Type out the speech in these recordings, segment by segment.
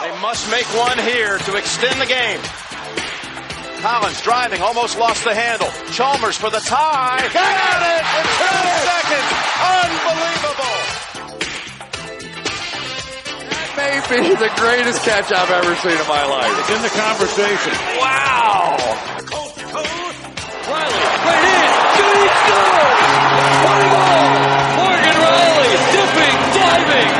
They must make one here to extend the game. Collins driving, almost lost the handle. Chalmers for the tie. Got it in two seconds. Unbelievable. That may be the greatest catch I've ever seen in my life. It's in the conversation. Wow. Riley, right in. Shooting scores. One goal. Morgan Riley dipping, diving,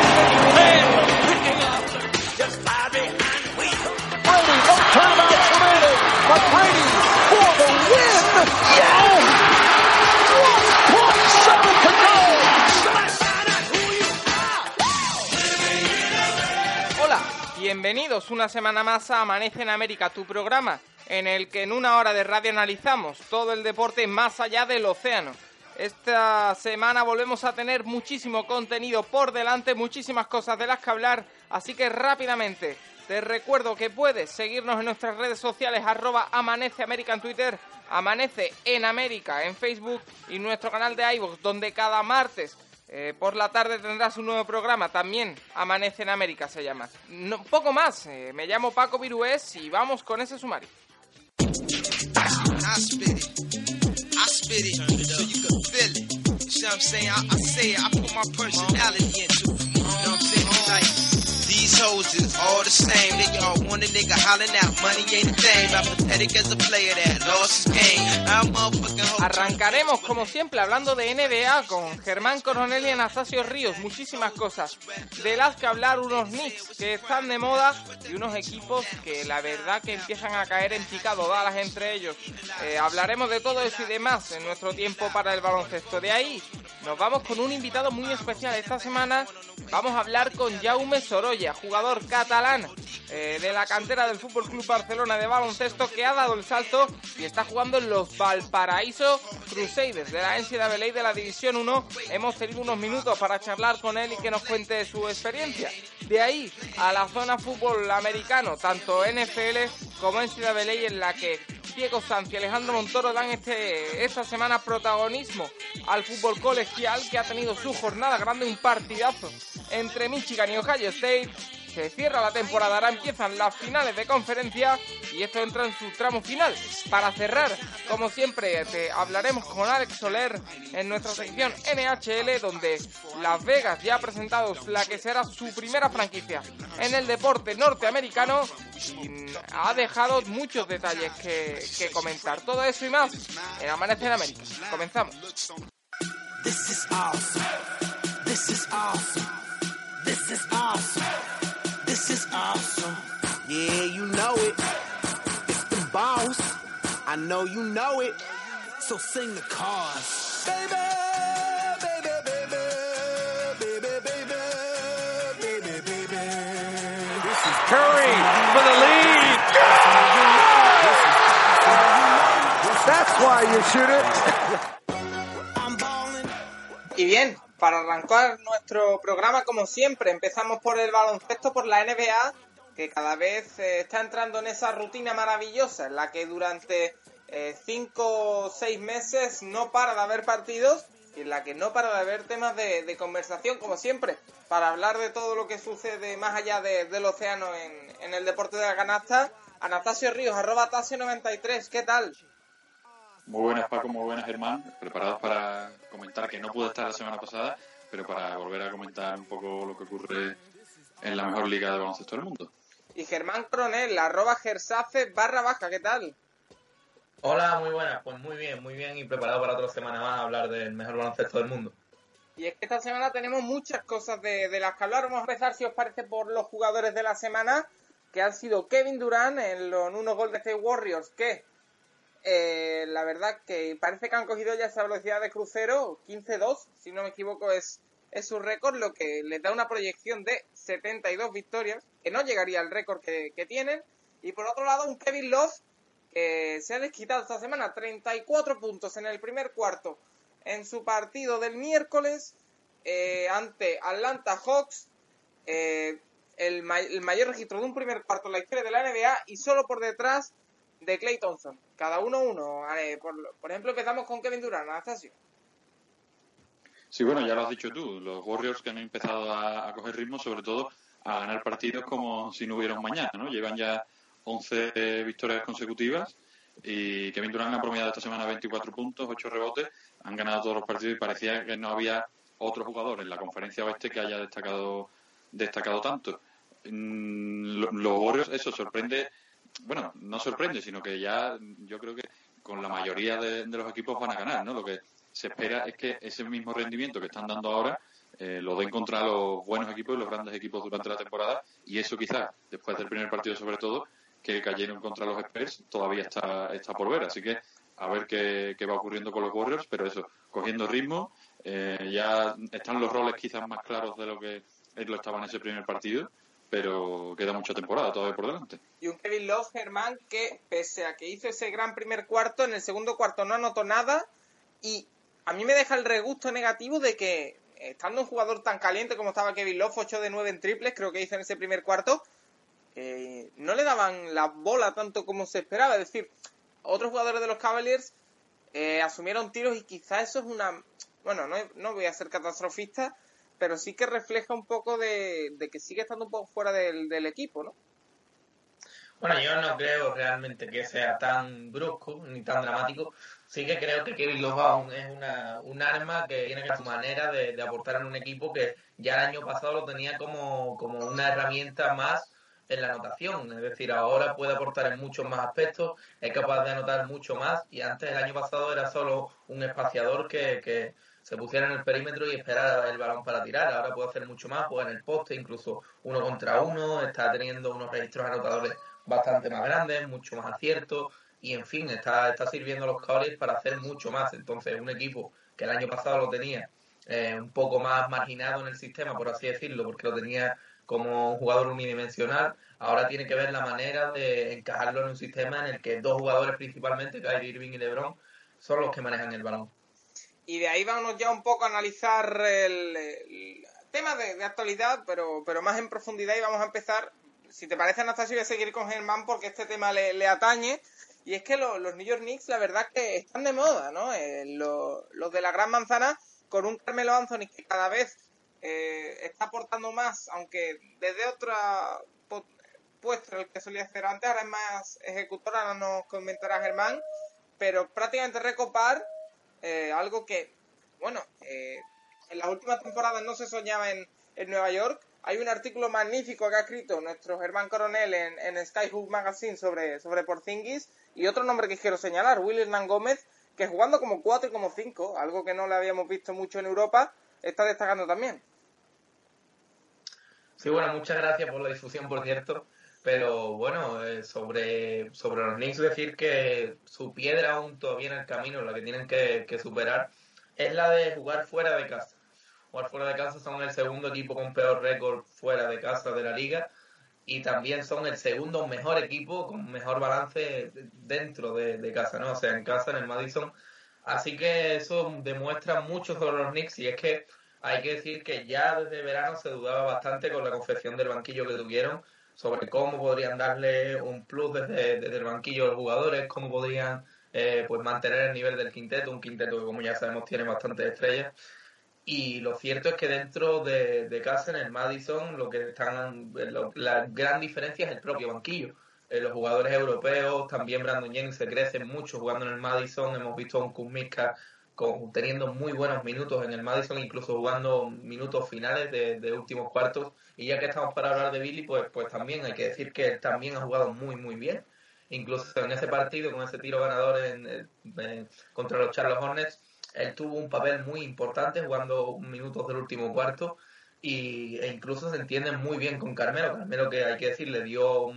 Hola, bienvenidos una semana más a Amanece en América, tu programa, en el que en una hora de radio analizamos todo el deporte más allá del océano. Esta semana volvemos a tener muchísimo contenido por delante, muchísimas cosas de las que hablar, así que rápidamente te recuerdo que puedes seguirnos en nuestras redes sociales, arroba Amanece América en Twitter, Amanece en América en Facebook y nuestro canal de iVoox, donde cada martes eh, por la tarde tendrás un nuevo programa, también Amanece en América se llama. No, poco más, eh, me llamo Paco Virués y vamos con ese sumario. So you all the same. They all want a nigga hollering out. Money ain't a thing. I'm pathetic as a player that lost his game. I'm motherfucking. Arrancaremos, como siempre, hablando de NBA con Germán Coronel y Anastasio Ríos. Muchísimas cosas. De las que hablar, unos Knicks que están de moda y unos equipos que la verdad que empiezan a caer en picado, balas entre ellos. Eh, hablaremos de todo eso y demás en nuestro tiempo para el baloncesto. De ahí nos vamos con un invitado muy especial. Esta semana vamos a hablar con Jaume Sorolla, catalán eh, de la cantera del Fútbol Club Barcelona de baloncesto que ha dado el salto y está jugando en los Valparaíso Crusaders de la NCAA de la División 1. Hemos tenido unos minutos para charlar con él y que nos cuente su experiencia. De ahí a la zona fútbol americano, tanto NFL como NCAA en la que Diego Sanz y Alejandro Montoro dan este, esta semana protagonismo al fútbol colegial que ha tenido su jornada grande, un partidazo entre Michigan y Ohio State. Se cierra la temporada, ahora empiezan las finales de conferencia y esto entra en su tramo final. Para cerrar, como siempre, te hablaremos con Alex Soler en nuestra sección NHL, donde Las Vegas ya ha presentado la que será su primera franquicia en el deporte norteamericano y ha dejado muchos detalles que, comentar. Todo eso y más en Amanece en América. Comenzamos. This is awesome. This is awesome. This is awesome. This is awesome. Yeah, you know it. It's the boss. I know you know it. So sing the chorus. Baby, baby, baby, baby, baby, baby, baby. This is Curry for the lead. That's why you shoot it. I'm balling. Y bien, para arrancar nuestro programa, como siempre, empezamos por el baloncesto, por la NBA, que cada vez eh, está entrando en esa rutina maravillosa en la que durante 5 o 6 meses no para de haber partidos y en la que no para de haber temas de, conversación, como siempre, para hablar de todo lo que sucede más allá de- del océano en, en el deporte de la canasta. Anastasio Ríos, arroba Tasio93, ¿qué tal? Muy buenas Paco, muy buenas Germán, preparados para comentar que no pude estar la semana pasada, pero para volver a comentar un poco lo que ocurre en la mejor liga de baloncesto del mundo. Y Germán Coronel, arroba Gersafe barra baja, ¿qué tal? Hola, muy buenas. Pues muy bien, muy bien y preparado para otra semana más a hablar del mejor baloncesto del mundo. Y es que esta semana tenemos muchas cosas de, de las que hablar. Vamos a empezar, si os parece, por los jugadores de la semana, que han sido Kevin Durant en, los, en unos Golden State Warriors, que eh, la verdad que parece que han cogido ya esa velocidad de crucero, 15-2, si no me equivoco es, es su récord, lo que les da una proyección de 72 victorias, que no llegaría al récord que, que tienen. Y por otro lado, un Kevin Love que se ha desquitado esta semana 34 puntos en el primer cuarto en su partido del miércoles eh, ante Atlanta Hawks. eh, el, el mayor registro de un primer cuarto en la historia de la NBA y solo por detrás de Clay Thompson. Cada uno uno. Por, por ejemplo, empezamos con Kevin Durant, Anastasio. Sí, bueno, ya lo has dicho tú, los Warriors que han empezado a, a coger ritmo, sobre todo a ganar partidos como si no hubiera un mañana, ¿no? Llevan ya 11 victorias consecutivas y Kevin Durant ha promediado esta semana 24 puntos, 8 rebotes, han ganado todos los partidos y parecía que no había otro jugador en la conferencia oeste que haya destacado destacado tanto. Mm, los Warriors, eso sorprende, bueno, no sorprende, sino que ya yo creo que con la mayoría de, los equipos van a ganar, ¿no? Lo que se espera es que ese mismo rendimiento que están dando ahora eh, lo den contra los buenos equipos y los grandes equipos durante la temporada y eso quizás después del primer partido sobre todo que cayeron contra los Spurs todavía está, está por ver. Así que a ver qué, va ocurriendo con los Warriors, pero eso, cogiendo ritmo, eh, ya están los roles quizás más claros de lo que lo estaba en ese primer partido, pero queda mucha temporada todavía por delante. Y un Kevin Love, Germán, que pese a que hizo ese gran primer cuarto, en el segundo cuarto no anotó nada y a mí me deja el regusto negativo de que estando un jugador tan caliente como estaba Kevin Love, 8 de 9 en triples, creo que hizo en ese primer cuarto, eh, no le daban la bola tanto como se esperaba. Es decir, otros jugadores de los Cavaliers eh, asumieron tiros y quizás eso es una... Bueno, no, no, voy a ser catastrofista, pero sí que refleja un poco de, que sigue estando un poco fuera del, equipo, ¿no? Bueno, yo no creo realmente que sea tan brusco ni tan dramático. Sí que creo que Kevin Love es una, un arma que tiene su manera de, de, aportar en un equipo que ya el año pasado lo tenía como, como una herramienta más en la anotación, es decir, ahora puede aportar en muchos más aspectos, es capaz de anotar mucho más y antes el año pasado era solo un espaciador que, que se pusiera en el perímetro y esperara el balón para tirar, ahora puede hacer mucho más, puede en el poste, incluso uno contra uno, está teniendo unos registros anotadores bastante más grandes, mucho más aciertos. Y en fin, está, está sirviendo a los Cowboys para hacer mucho más, entonces un equipo que el año pasado lo tenía eh, un poco más marginado en el sistema, por así decirlo, porque lo tenía como un jugador unidimensional, ahora tiene que ver la manera de encajarlo en un sistema en el que dos jugadores principalmente, Kyrie Irving y LeBron, son los que manejan el balón. Y de ahí vamos ya un poco a analizar el, tema de, actualidad, pero, pero más en profundidad y vamos a empezar, si te parece Anastasio, voy a seguir con Germán porque este tema le, atañe. Y es que los New York Knicks, la verdad que están de moda, ¿no? Eh, los, los de la Gran Manzana, con un Carmelo Anthony que cada vez eh, está aportando más, aunque desde otra puesto el que solía hacer antes, ahora es más ejecutor, ahora nos comentará Germán, pero prácticamente recopar eh, algo que, bueno, eh, en las últimas temporadas no se soñaba en, en, Nueva York. Hay un artículo magnífico que ha escrito nuestro Germán Coronel en, en Skyhook Magazine sobre, sobre Porzingis y otro nombre que quiero señalar, Will Hernán Gómez, que jugando como 4 y como 5, algo que no le habíamos visto mucho en Europa, está destacando también. Sí, bueno, muchas gracias por la difusión, por cierto. Pero bueno, eh, sobre, sobre los Knicks decir que su piedra aún todavía en el camino, la que tienen que, superar, es la de jugar fuera de casa. Jugar fuera de casa son el segundo equipo con peor récord fuera de casa de la liga y también son el segundo mejor equipo con mejor balance dentro de, casa, ¿no? O sea, en casa, en el Madison. Así que eso demuestra mucho sobre los Knicks y es que hay que decir que ya desde verano se dudaba bastante con la confección del banquillo que tuvieron sobre cómo podrían darle un plus desde, el banquillo a los jugadores, cómo podrían eh, pues mantener el nivel del quinteto, un quinteto que como ya sabemos tiene bastantes estrellas. Y lo cierto es que dentro de, casa en el Madison lo que están la gran diferencia es el propio banquillo. Eh, los jugadores europeos, también Brandon Jennings se crecen mucho jugando en el Madison. Hemos visto a un Kuzmiska teniendo muy buenos minutos en el Madison, incluso jugando minutos finales de, últimos cuartos. Y ya que estamos para hablar de Billy, pues, pues también hay que decir que él también ha jugado muy, muy bien. Incluso en ese partido, con ese tiro ganador en, contra los Charles Hornets, él tuvo un papel muy importante jugando minutos del último cuarto. Y, e incluso se entiende muy bien con Carmelo. Carmelo, que hay que decir, le dio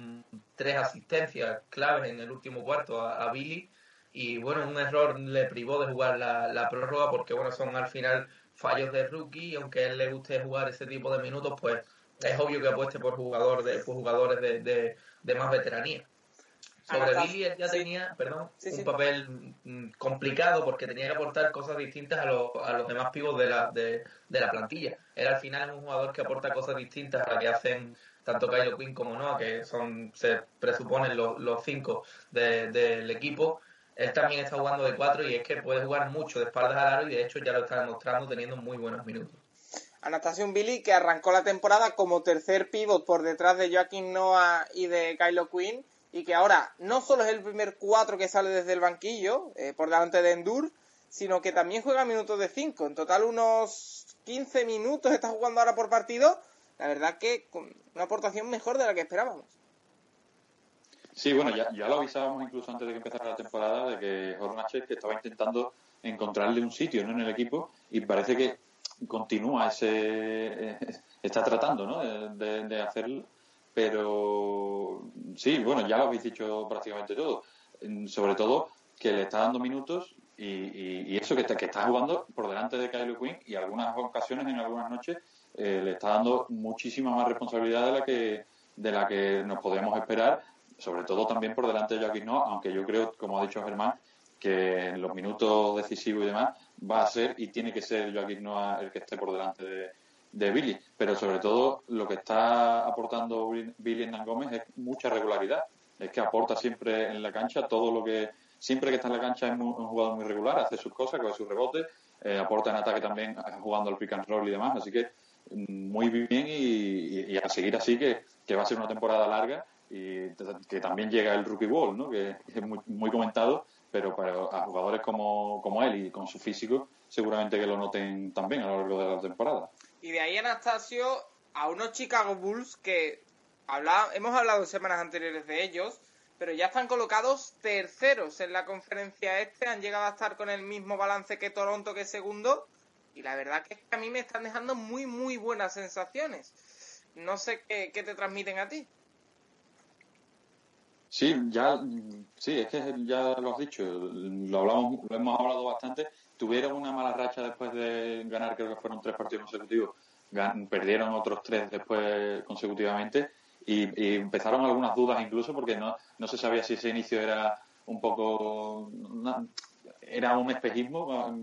tres asistencias claves en el último cuarto a Billy y bueno, un error le privó de jugar la, la prórroga porque bueno, son al final fallos de rookie y aunque a él le guste jugar ese tipo de minutos, pues es obvio que apueste por, jugador de, por jugadores de, de, más veteranía. Sobre Billy él ya tenía, perdón, un papel mm, complicado porque tenía que aportar cosas distintas a, los, a los demás pibos de la, de, la plantilla. Él al final un jugador que aporta cosas distintas a las que hacen tanto Kylo Quinn como Noah, que son, se presuponen los, los cinco del equipo él también está jugando de cuatro y es que puede jugar mucho de espaldas al aro y de hecho ya lo está demostrando teniendo muy buenos minutos. Anastasio Billy, que arrancó la temporada como tercer pivot por detrás de Joaquín Noah y de Kylo Quinn, y que ahora no solo es el primer cuatro que sale desde el banquillo, eh, por delante de Endur, sino que también juega minutos de 5. En total unos 15 minutos está jugando ahora por partido. La verdad que con una aportación mejor de la que esperábamos. Sí, bueno, ya, ya lo avisábamos incluso antes de que empezara la temporada de que Hornacek que estaba intentando encontrarle un sitio ¿no? en el equipo y parece que continúa ese eh, está tratando ¿no? de, de, hacerlo pero sí bueno ya lo habéis dicho prácticamente todo sobre todo que le está dando minutos y, y, eso que está, que está jugando por delante de Kyle Quinn y algunas ocasiones en algunas noches eh, le está dando muchísima más responsabilidad de la que de la que nos podemos esperar sobre todo también por delante de Joaquín No aunque yo creo como ha dicho Germán que en los minutos decisivos y demás va a ser y tiene que ser Joaquín Noah el que esté por delante de, Billy. Pero sobre todo lo que está aportando Billy Hernán Gómez es mucha regularidad. Es que aporta siempre en la cancha todo lo que. Siempre que está en la cancha es un jugador muy regular, hace sus cosas, coge sus rebotes, eh, aporta en ataque también jugando al pick and roll y demás. Así que mm, muy bien y, y, a seguir así que, que va a ser una temporada larga y que también llega el rookie ball, ¿no? que es muy, muy comentado pero para jugadores como, como él y con su físico, seguramente que lo noten también a lo largo de la temporada. Y de ahí, Anastasio, a unos Chicago Bulls que habla, hemos hablado semanas anteriores de ellos, pero ya están colocados terceros en la conferencia este, han llegado a estar con el mismo balance que Toronto, que segundo, y la verdad que, es que a mí me están dejando muy, muy buenas sensaciones. No sé qué, qué te transmiten a ti. Sí, ya, sí, es que ya lo has dicho, lo hablamos, lo hemos hablado bastante. Tuvieron una mala racha después de ganar, creo que fueron tres partidos consecutivos. perdieron otros tres después consecutivamente y, empezaron algunas dudas incluso porque no, no se sabía si ese inicio era un poco, era un espejismo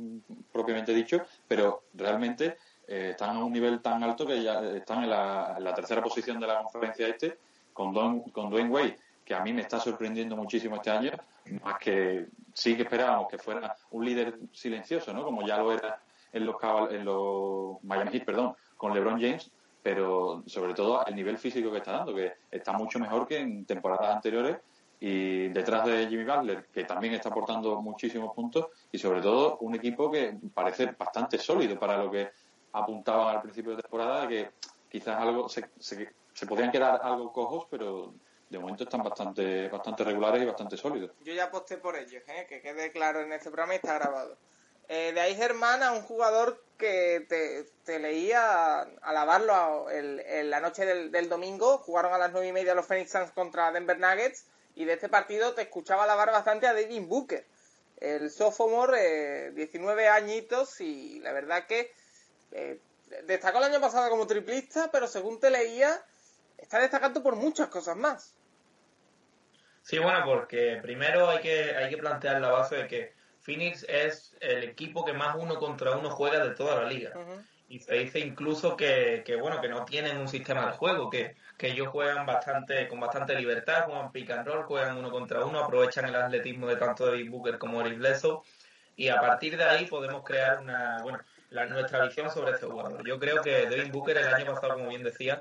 propiamente dicho, pero realmente eh, están a un nivel tan alto que ya están en la, tercera posición de la conferencia este con, Don, con Dwayne Wade que a mí me está sorprendiendo muchísimo este año, más que sí que esperábamos que fuera un líder silencioso, ¿no? Como ya lo era en los, en los Miami Heat, perdón, con LeBron James, pero sobre todo el nivel físico que está dando, que está mucho mejor que en temporadas anteriores y detrás de Jimmy Butler, que también está aportando muchísimos puntos y sobre todo un equipo que parece bastante sólido para lo que apuntaban al principio de temporada, que quizás algo se, se, se podían quedar algo cojos, pero de momento están bastante bastante regulares y bastante sólidos. Yo ya aposté por ellos, ¿eh? que quede claro en este programa y está grabado. Eh, de ahí Germán a un jugador que te, te leía alabarlo en la noche del, domingo, jugaron a las nueve y media los Phoenix Suns contra Denver Nuggets y de este partido te escuchaba alabar bastante a David Booker, el sophomore, eh, 19 añitos y la verdad que eh, destacó el año pasado como triplista, pero según te leía está destacando por muchas cosas más. Sí, bueno, porque primero hay que, hay que plantear la base de que Phoenix es el equipo que más uno contra uno juega de toda la liga. Y se dice incluso que, que, bueno, que no tienen un sistema de juego, que, que ellos juegan bastante, con bastante libertad, juegan pick and roll, juegan uno contra uno, aprovechan el atletismo de tanto David Booker como Eric Bledsoe, y a partir de ahí podemos crear una, bueno, la, nuestra visión sobre este jugador. Yo creo que David Booker el año pasado, como bien decía,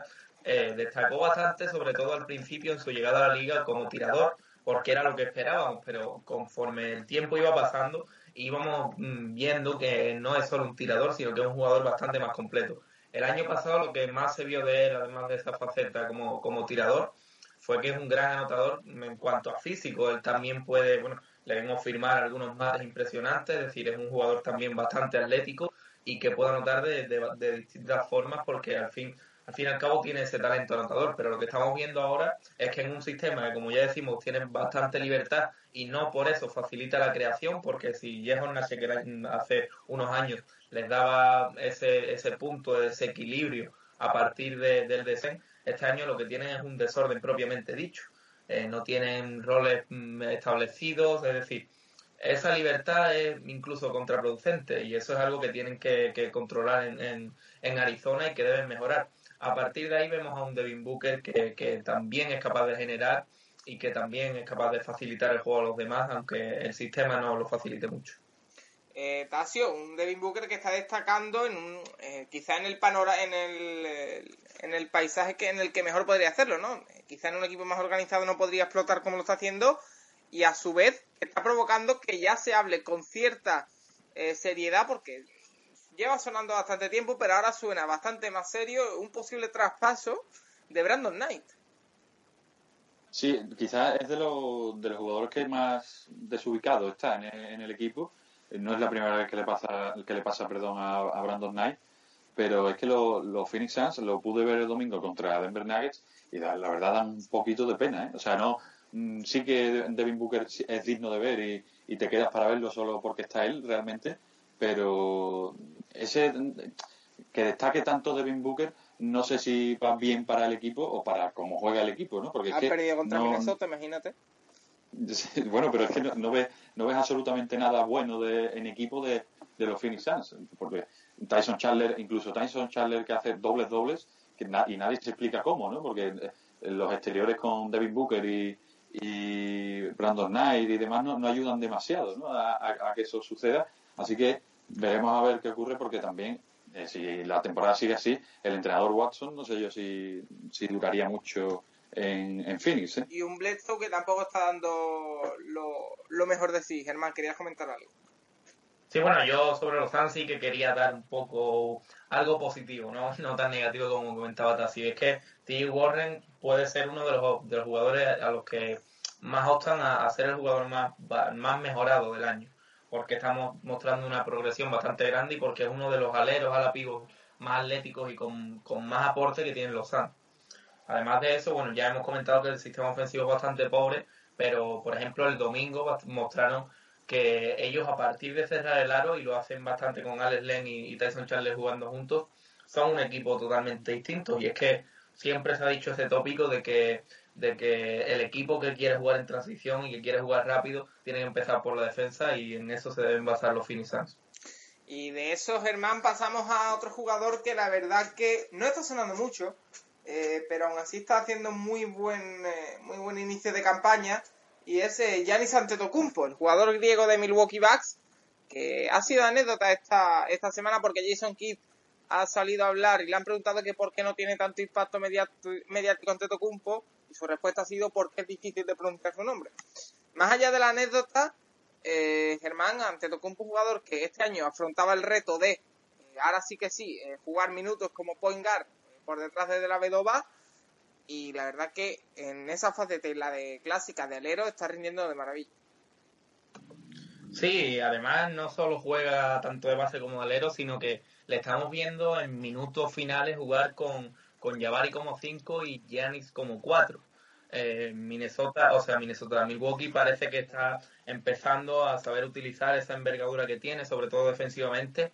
eh, destacó bastante, sobre todo al principio en su llegada a la liga como tirador, porque era lo que esperábamos, pero conforme el tiempo iba pasando, íbamos mm, viendo que no es solo un tirador, sino que es un jugador bastante más completo. El año pasado lo que más se vio de él, además de esa faceta como, como tirador, fue que es un gran anotador en cuanto a físico. Él también puede, bueno, le vimos firmar algunos más impresionantes, es decir, es un jugador también bastante atlético y que puede anotar de, de distintas formas porque al fin al fin y al cabo tiene ese talento anotador, pero lo que estamos viendo ahora es que en un sistema que, como ya decimos, tiene bastante libertad y no por eso facilita la creación, porque si Jehon Nash hace unos años les daba ese, ese punto de desequilibrio a partir de, del descent, este año lo que tienen es un desorden propiamente dicho. Eh, no tienen roles mm, establecidos, es decir, esa libertad es incluso contraproducente y eso es algo que tienen que, que controlar en, en Arizona y que deben mejorar. A partir de ahí vemos a un Devin Booker que, que también es capaz de generar y que también es capaz de facilitar el juego a los demás, aunque el sistema no lo facilite mucho. eh, Tasio, un Devin Booker que está destacando en un, eh, quizá en el panorama, en el, eh, en el paisaje que en el que mejor podría hacerlo, ¿no? Eh, quizá en un equipo más organizado no podría explotar como lo está haciendo y a su vez está provocando que ya se hable con cierta eh, seriedad porque lleva sonando bastante tiempo, pero ahora suena bastante más serio un posible traspaso de Brandon Knight. Sí, quizás es de, los de los jugadores que más desubicado está en el, equipo. No es la primera vez que le pasa, que le pasa perdón, a, Brandon Knight, pero es que los Phoenix Suns lo pude ver el domingo contra Denver Nuggets y la, verdad dan un poquito de pena. ¿eh? O sea, no mm, sí que Devin Booker es digno de ver y te quedas para verlo solo porque está él realmente, pero ese que destaque tanto Devin Booker no sé si va bien para el equipo o para cómo juega el equipo, ¿no? Porque Ha perdido contra no- Minnesota, imagínate. Bueno, pero es que no, no ves, no ves absolutamente nada bueno de, en equipo de, de los Phoenix Suns. Porque Tyson Chandler, incluso Tyson Chandler que hace dobles dobles, que na- y nadie se explica cómo, ¿no? Porque eh, los exteriores con Devin Booker y, y Brandon Knight y demás no, no ayudan demasiado ¿no? a, a- a que eso suceda. Así que veremos a ver qué ocurre porque también, eh, si la temporada sigue así, el entrenador Watson, no sé yo si, si duraría mucho en, en Phoenix. ¿eh? Y un Bledsoe que tampoco está dando lo, lo mejor de sí. Germán, querías comentar algo. Sí, bueno, yo sobre los Suns sí que quería dar un poco algo positivo, no, no tan negativo como comentaba Tassi. Es que T. Warren puede ser uno de los, de los jugadores a los que más optan a, a ser el jugador más, va- más mejorado del año, porque estamos mostrando una progresión bastante grande y porque es uno de los aleros a la pivot más atléticos y con, con más aporte que tienen los Suns. Además de eso, bueno, ya hemos comentado que el sistema ofensivo es bastante pobre, pero por ejemplo el domingo mostraron que ellos a partir de cerrar el aro, y lo hacen bastante con Alex Len y, y Tyson Charles jugando juntos, son un equipo totalmente distinto. Y es que siempre se ha dicho ese tópico de que, de que el equipo que quiere jugar en transición y que quiere jugar rápido tiene que empezar por la defensa y en eso se deben basar los Suns. Y de eso, Germán, pasamos a otro jugador que la verdad que no está sonando mucho, eh, pero aún así está haciendo muy buen, eh, muy buen inicio de campaña. Y es eh, Giannis Antetokounmpo, el jugador griego de Milwaukee Bucks, que ha sido anécdota esta, esta semana porque Jason Kidd ha salido a hablar y le han preguntado que por qué no tiene tanto impacto mediat- mediático Antetokounmpo y su respuesta ha sido porque es difícil de pronunciar su nombre. Más allá de la anécdota, eh, Germán Antetokounmpo, un jugador que este año afrontaba el reto de, eh, ahora sí que sí, eh, jugar minutos como point guard eh, por detrás de la Vedova y la verdad que en esa faceta y la de clásica de alero está rindiendo de maravilla. Sí, además no solo juega tanto de base como de alero, sino que le estamos viendo en minutos finales jugar con, con Jabari como 5 y Giannis como 4. Eh, Minnesota, o sea, Minnesota, Milwaukee parece que está empezando a saber utilizar esa envergadura que tiene, sobre todo defensivamente.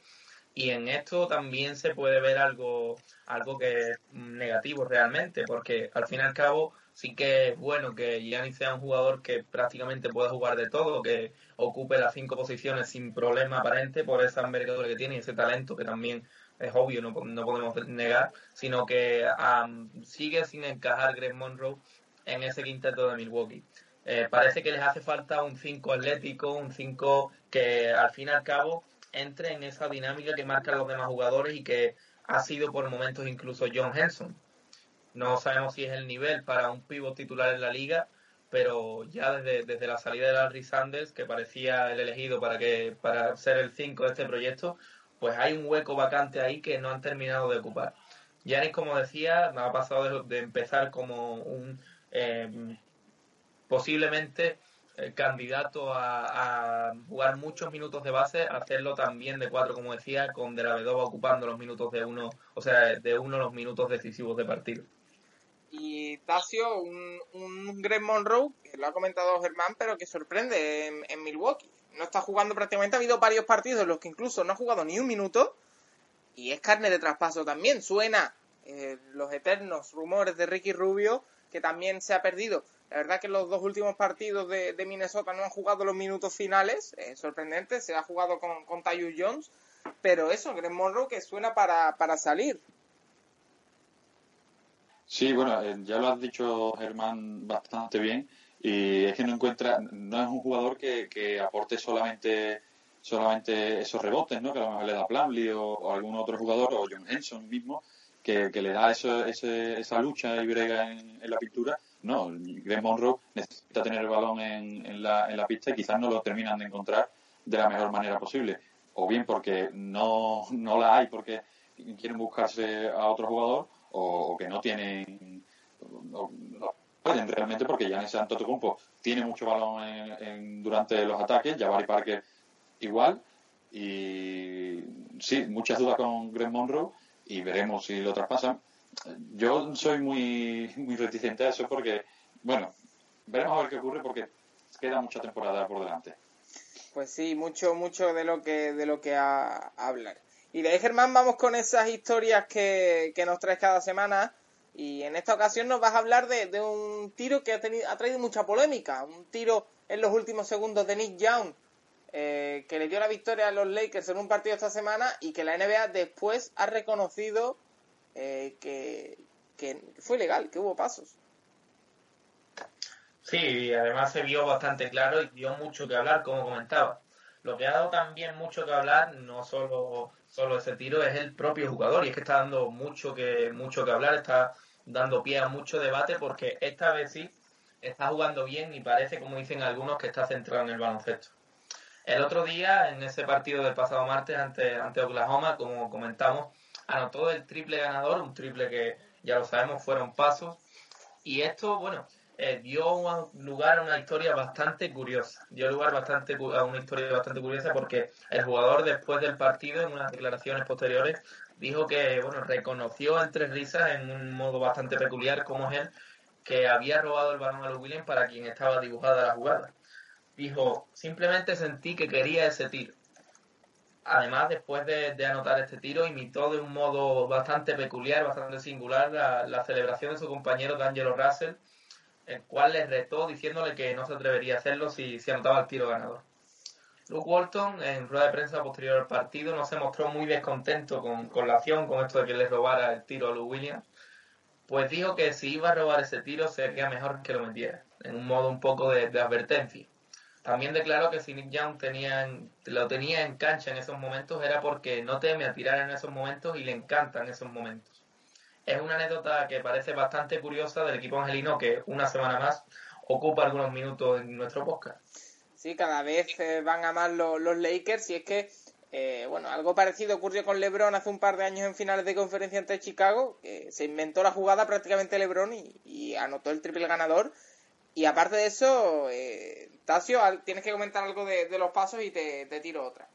Y en esto también se puede ver algo, algo que es negativo realmente, porque al fin y al cabo sí que es bueno que Giannis sea un jugador que prácticamente pueda jugar de todo, que ocupe las cinco posiciones sin problema aparente por esa envergadura que tiene y ese talento que también es obvio, no, no podemos negar, sino que am, sigue sin encajar Greg Monroe en ese quinteto de Milwaukee. Eh, parece que les hace falta un 5 atlético, un 5 que al fin y al cabo entre en esa dinámica que marcan los demás jugadores y que ha sido por momentos incluso John Henson. No sabemos si es el nivel para un pivot titular en la liga, pero ya desde, desde la salida de Larry Sanders, que parecía el elegido para que para ser el 5 de este proyecto, pues hay un hueco vacante ahí que no han terminado de ocupar. Yanis, como decía, ha pasado de, empezar como un eh, posiblemente eh, candidato a, jugar muchos minutos de base, hacerlo también de cuatro, como decía, con De La Vedova ocupando los minutos de uno, o sea, de uno los minutos decisivos de partido. Y Tasio, un, un Greg Monroe, que lo ha comentado Germán, pero que sorprende en, en Milwaukee. No está jugando prácticamente, ha habido varios partidos en los que incluso no ha jugado ni un minuto. Y es carne de traspaso también. Suena eh, los eternos rumores de Ricky Rubio, que también se ha perdido. La verdad que los dos últimos partidos de, Minnesota no han jugado los minutos finales. Es sorprendente, se ha jugado con, con Jones. Pero eso, Greg Monroe que suena para, para salir. Sí, bueno, eh, ya lo has dicho Germán bastante bien y es que no encuentra, no es un jugador que, que aporte solamente solamente esos rebotes, ¿no? Que a lo mejor le da Plumlee o, o algún otro jugador, o John Henson mismo, que, que le da eso, ese, esa lucha y brega en, la pintura. No, Greg Monroe necesita tener el balón en, en, la, en la pista y quizás no lo terminan de encontrar de la mejor manera posible. O bien porque no, no la hay, porque quieren buscarse a otro jugador, o, que no tienen, pueden realmente, porque ya en ese Antetokounmpo tiene mucho balón en, durante los ataques, Jabari Parker igual, y sí, muchas dudas con Greg Monroe, y veremos si lo traspasan. Yo soy muy, muy reticente a eso porque, bueno, veremos a ver qué ocurre porque queda mucha temporada por delante. Pues sí, mucho, mucho de lo que, de lo que a hablar. Y de ahí, Germán, vamos con esas historias que, que, nos traes cada semana. Y en esta ocasión nos vas a hablar de, de un tiro que ha, tenido, ha, traído mucha polémica. Un tiro en los últimos segundos de Nick Young, eh, que le dio la victoria a los Lakers en un partido esta semana y que la NBA después ha reconocido eh, que, que fue legal, que hubo pasos. Sí, además se vio bastante claro y dio mucho que hablar, como comentaba. Lo que ha dado también mucho que hablar, no solo, solo ese tiro, es el propio jugador. Y es que está dando mucho que, mucho que hablar, está dando pie a mucho debate porque esta vez sí está jugando bien y parece, como dicen algunos, que está centrado en el baloncesto. El otro día, en ese partido del pasado martes ante, ante Oklahoma, como comentamos, anotó el triple ganador, un triple que ya lo sabemos fueron pasos. Y esto, bueno, eh, dio lugar a una historia bastante curiosa. Dio lugar bastante a una historia bastante curiosa porque el jugador después del partido, en unas declaraciones posteriores, dijo que, bueno, reconoció entre risas en un modo bastante peculiar como es él, que había robado el balón a los Williams para quien estaba dibujada la jugada. Dijo, simplemente sentí que quería ese tiro. Además, después de, anotar este tiro, imitó de un modo bastante peculiar, bastante singular, la, la celebración de su compañero D'Angelo Russell, el cual le retó diciéndole que no se atrevería a hacerlo si, si anotaba el tiro ganador. Luke Walton, en rueda de prensa posterior al partido, no se mostró muy descontento con, con la acción, con esto de que le robara el tiro a Luke Williams, pues dijo que si iba a robar ese tiro sería mejor que lo metiera, en un modo un poco de, de advertencia. También declaró que si Nick Young tenía, lo tenía en cancha en esos momentos era porque no teme a tirar en esos momentos y le encantan esos momentos. Es una anécdota que parece bastante curiosa del equipo angelino que una semana más ocupa algunos minutos en nuestro podcast. Sí, cada vez eh, van a más los, Lakers y es que, eh, bueno, algo parecido ocurrió con LeBron hace un par de años en finales de conferencia ante Chicago, que se inventó la jugada prácticamente LeBron y, anotó el triple ganador. Y aparte de eso, eh, Tasio, tienes que comentar algo de, de los pasos y te, te, tiro otra.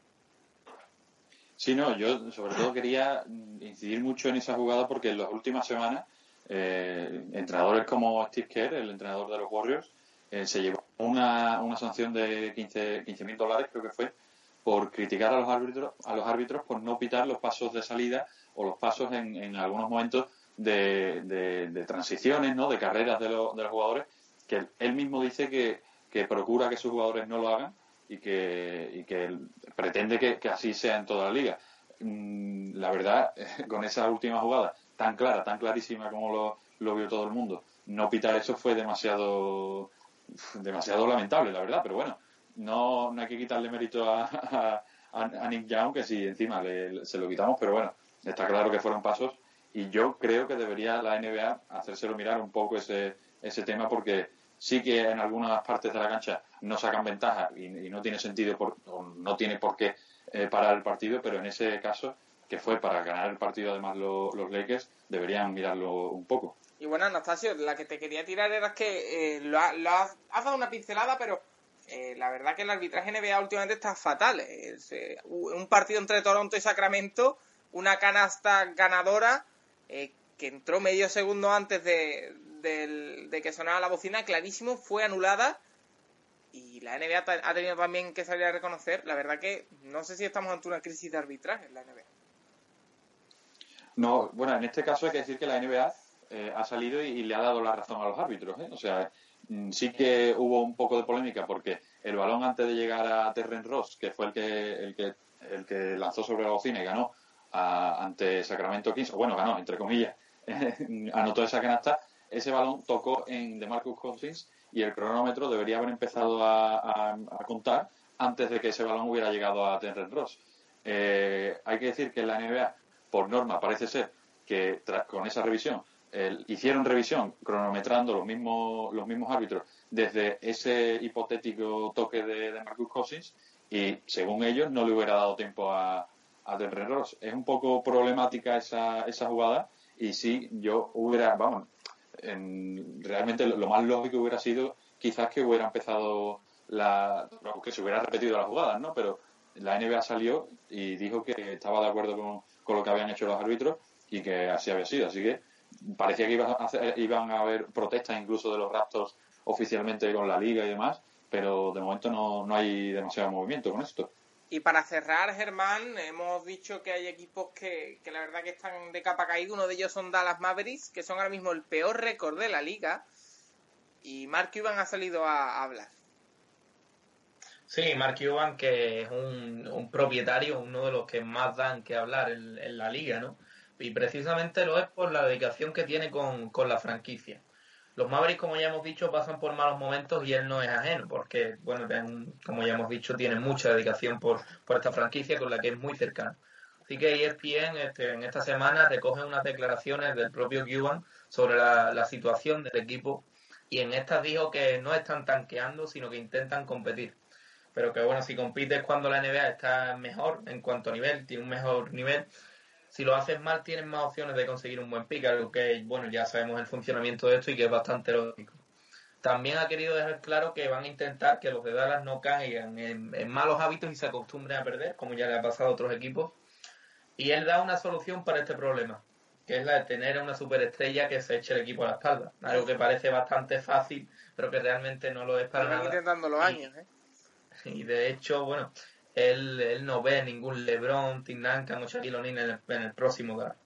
Sí, no, yo sobre todo quería incidir mucho en esa jugada porque en las últimas semanas eh, entrenadores como Steve Kerr, el entrenador de los Warriors, eh, se llevó una, una sanción de 15 mil dólares, creo que fue, por criticar a los árbitros a los árbitros por no pitar los pasos de salida o los pasos en, en algunos momentos de, de, transiciones, ¿no? de carreras de, lo, de los jugadores, que él mismo dice que, que procura que sus jugadores no lo hagan y que, y que pretende que, que, así sea en toda la liga. Mm, la verdad, con esa última jugada tan clara, tan clarísima como lo, lo vio todo el mundo, no pitar eso fue demasiado demasiado lamentable, la verdad, pero bueno, no, no hay que quitarle mérito a, a, a Nick Young, que sí, encima le, se lo quitamos, pero bueno, está claro que fueron pasos y yo creo que debería la NBA hacérselo mirar un poco ese, ese tema porque sí que en algunas partes de la cancha no sacan ventaja y, no tiene sentido por, o no tiene por qué eh, parar el partido, pero en ese caso, que fue para ganar el partido además lo, los Lakers, deberían mirarlo un poco. Y bueno, Anastasio, la que te quería tirar era que eh, lo, ha, lo has, dado una pincelada, pero eh, la verdad que el arbitraje NBA últimamente está fatal. Eh, un partido entre Toronto y Sacramento, una canasta ganadora que entró medio segundo antes de, de, de que sonara la bocina, clarísimo, fue anulada y la NBA ha tenido también que salir a reconocer, la verdad que no sé si estamos ante una crisis de arbitraje en la NBA. No, bueno, en este caso hay que decir que la NBA eh, ha salido y, le ha dado la razón a los árbitros. ¿eh? O sea, mm, sí que hubo un poco de polémica porque el balón antes de llegar a Terren Ross, que fue el que, el que, el que lanzó sobre la bocina y ganó ante Sacramento Kings, o bueno, ganó, entre comillas, anotó esa canasta, ese balón tocó en DeMarcus Cousins y el cronómetro debería haber empezado a, contar antes de que ese balón hubiera llegado a Terren Ross. Eh, hay que decir que la NBA, por norma, parece ser que con esa revisión hicieron revisión cronometrando los mismos los mismos árbitros desde ese hipotético toque de, Marcus Cousins y según ellos no le hubiera dado tiempo a, a Ross. Es un poco problemática esa, esa jugada y sí, yo hubiera, vamos, realmente lo, más lógico hubiera sido quizás que hubiera empezado la, que se hubiera repetido la jugada, ¿no? Pero la NBA salió y dijo que estaba de acuerdo con, con lo que habían hecho los árbitros y que así había sido. Así que parecía que iban a, hacer, iban a haber protestas incluso de los Raptors oficialmente con la liga y demás, pero de momento no, no hay demasiado movimiento con esto. Y para cerrar, Germán, hemos dicho que hay equipos que, que la verdad que están de capa caída. Uno de ellos son Dallas Mavericks, que son ahora mismo el peor récord de la liga. Y Mark Cuban ha salido a, hablar. Sí, Mark Cuban, que es un, un, propietario, uno de los que más dan que hablar en, en la liga, ¿no? Y precisamente lo es por la dedicación que tiene con, la franquicia. Los Mavericks, como ya hemos dicho, pasan por malos momentos y él no es ajeno, porque, bueno, como ya hemos dicho, tiene mucha dedicación por, por esta franquicia con la que es muy cercano. Así que ESPN este, en esta semana recoge unas declaraciones del propio Cuban sobre la, la situación del equipo y en estas dijo que no están tanqueando, sino que intentan competir. Pero que bueno, si compites cuando la NBA está mejor en cuanto a nivel, tiene un mejor nivel, si lo haces mal tienes más opciones de conseguir un buen pick, algo que, bueno, ya sabemos el funcionamiento de esto y que es bastante lógico. También ha querido dejar claro que van a intentar que los de Dallas no caigan en, malos hábitos y se acostumbren a perder, como ya le ha pasado a otros equipos. Y él da una solución para este problema, que es la de tener una superestrella que se eche el equipo a la espalda. Algo que parece bastante fácil, pero que realmente no lo es para nada. intentando los años, ¿eh? Y de hecho, bueno, él, no ve ningún LeBron, Tim Duncan o Shaquille O'Neal en, el, próximo draft.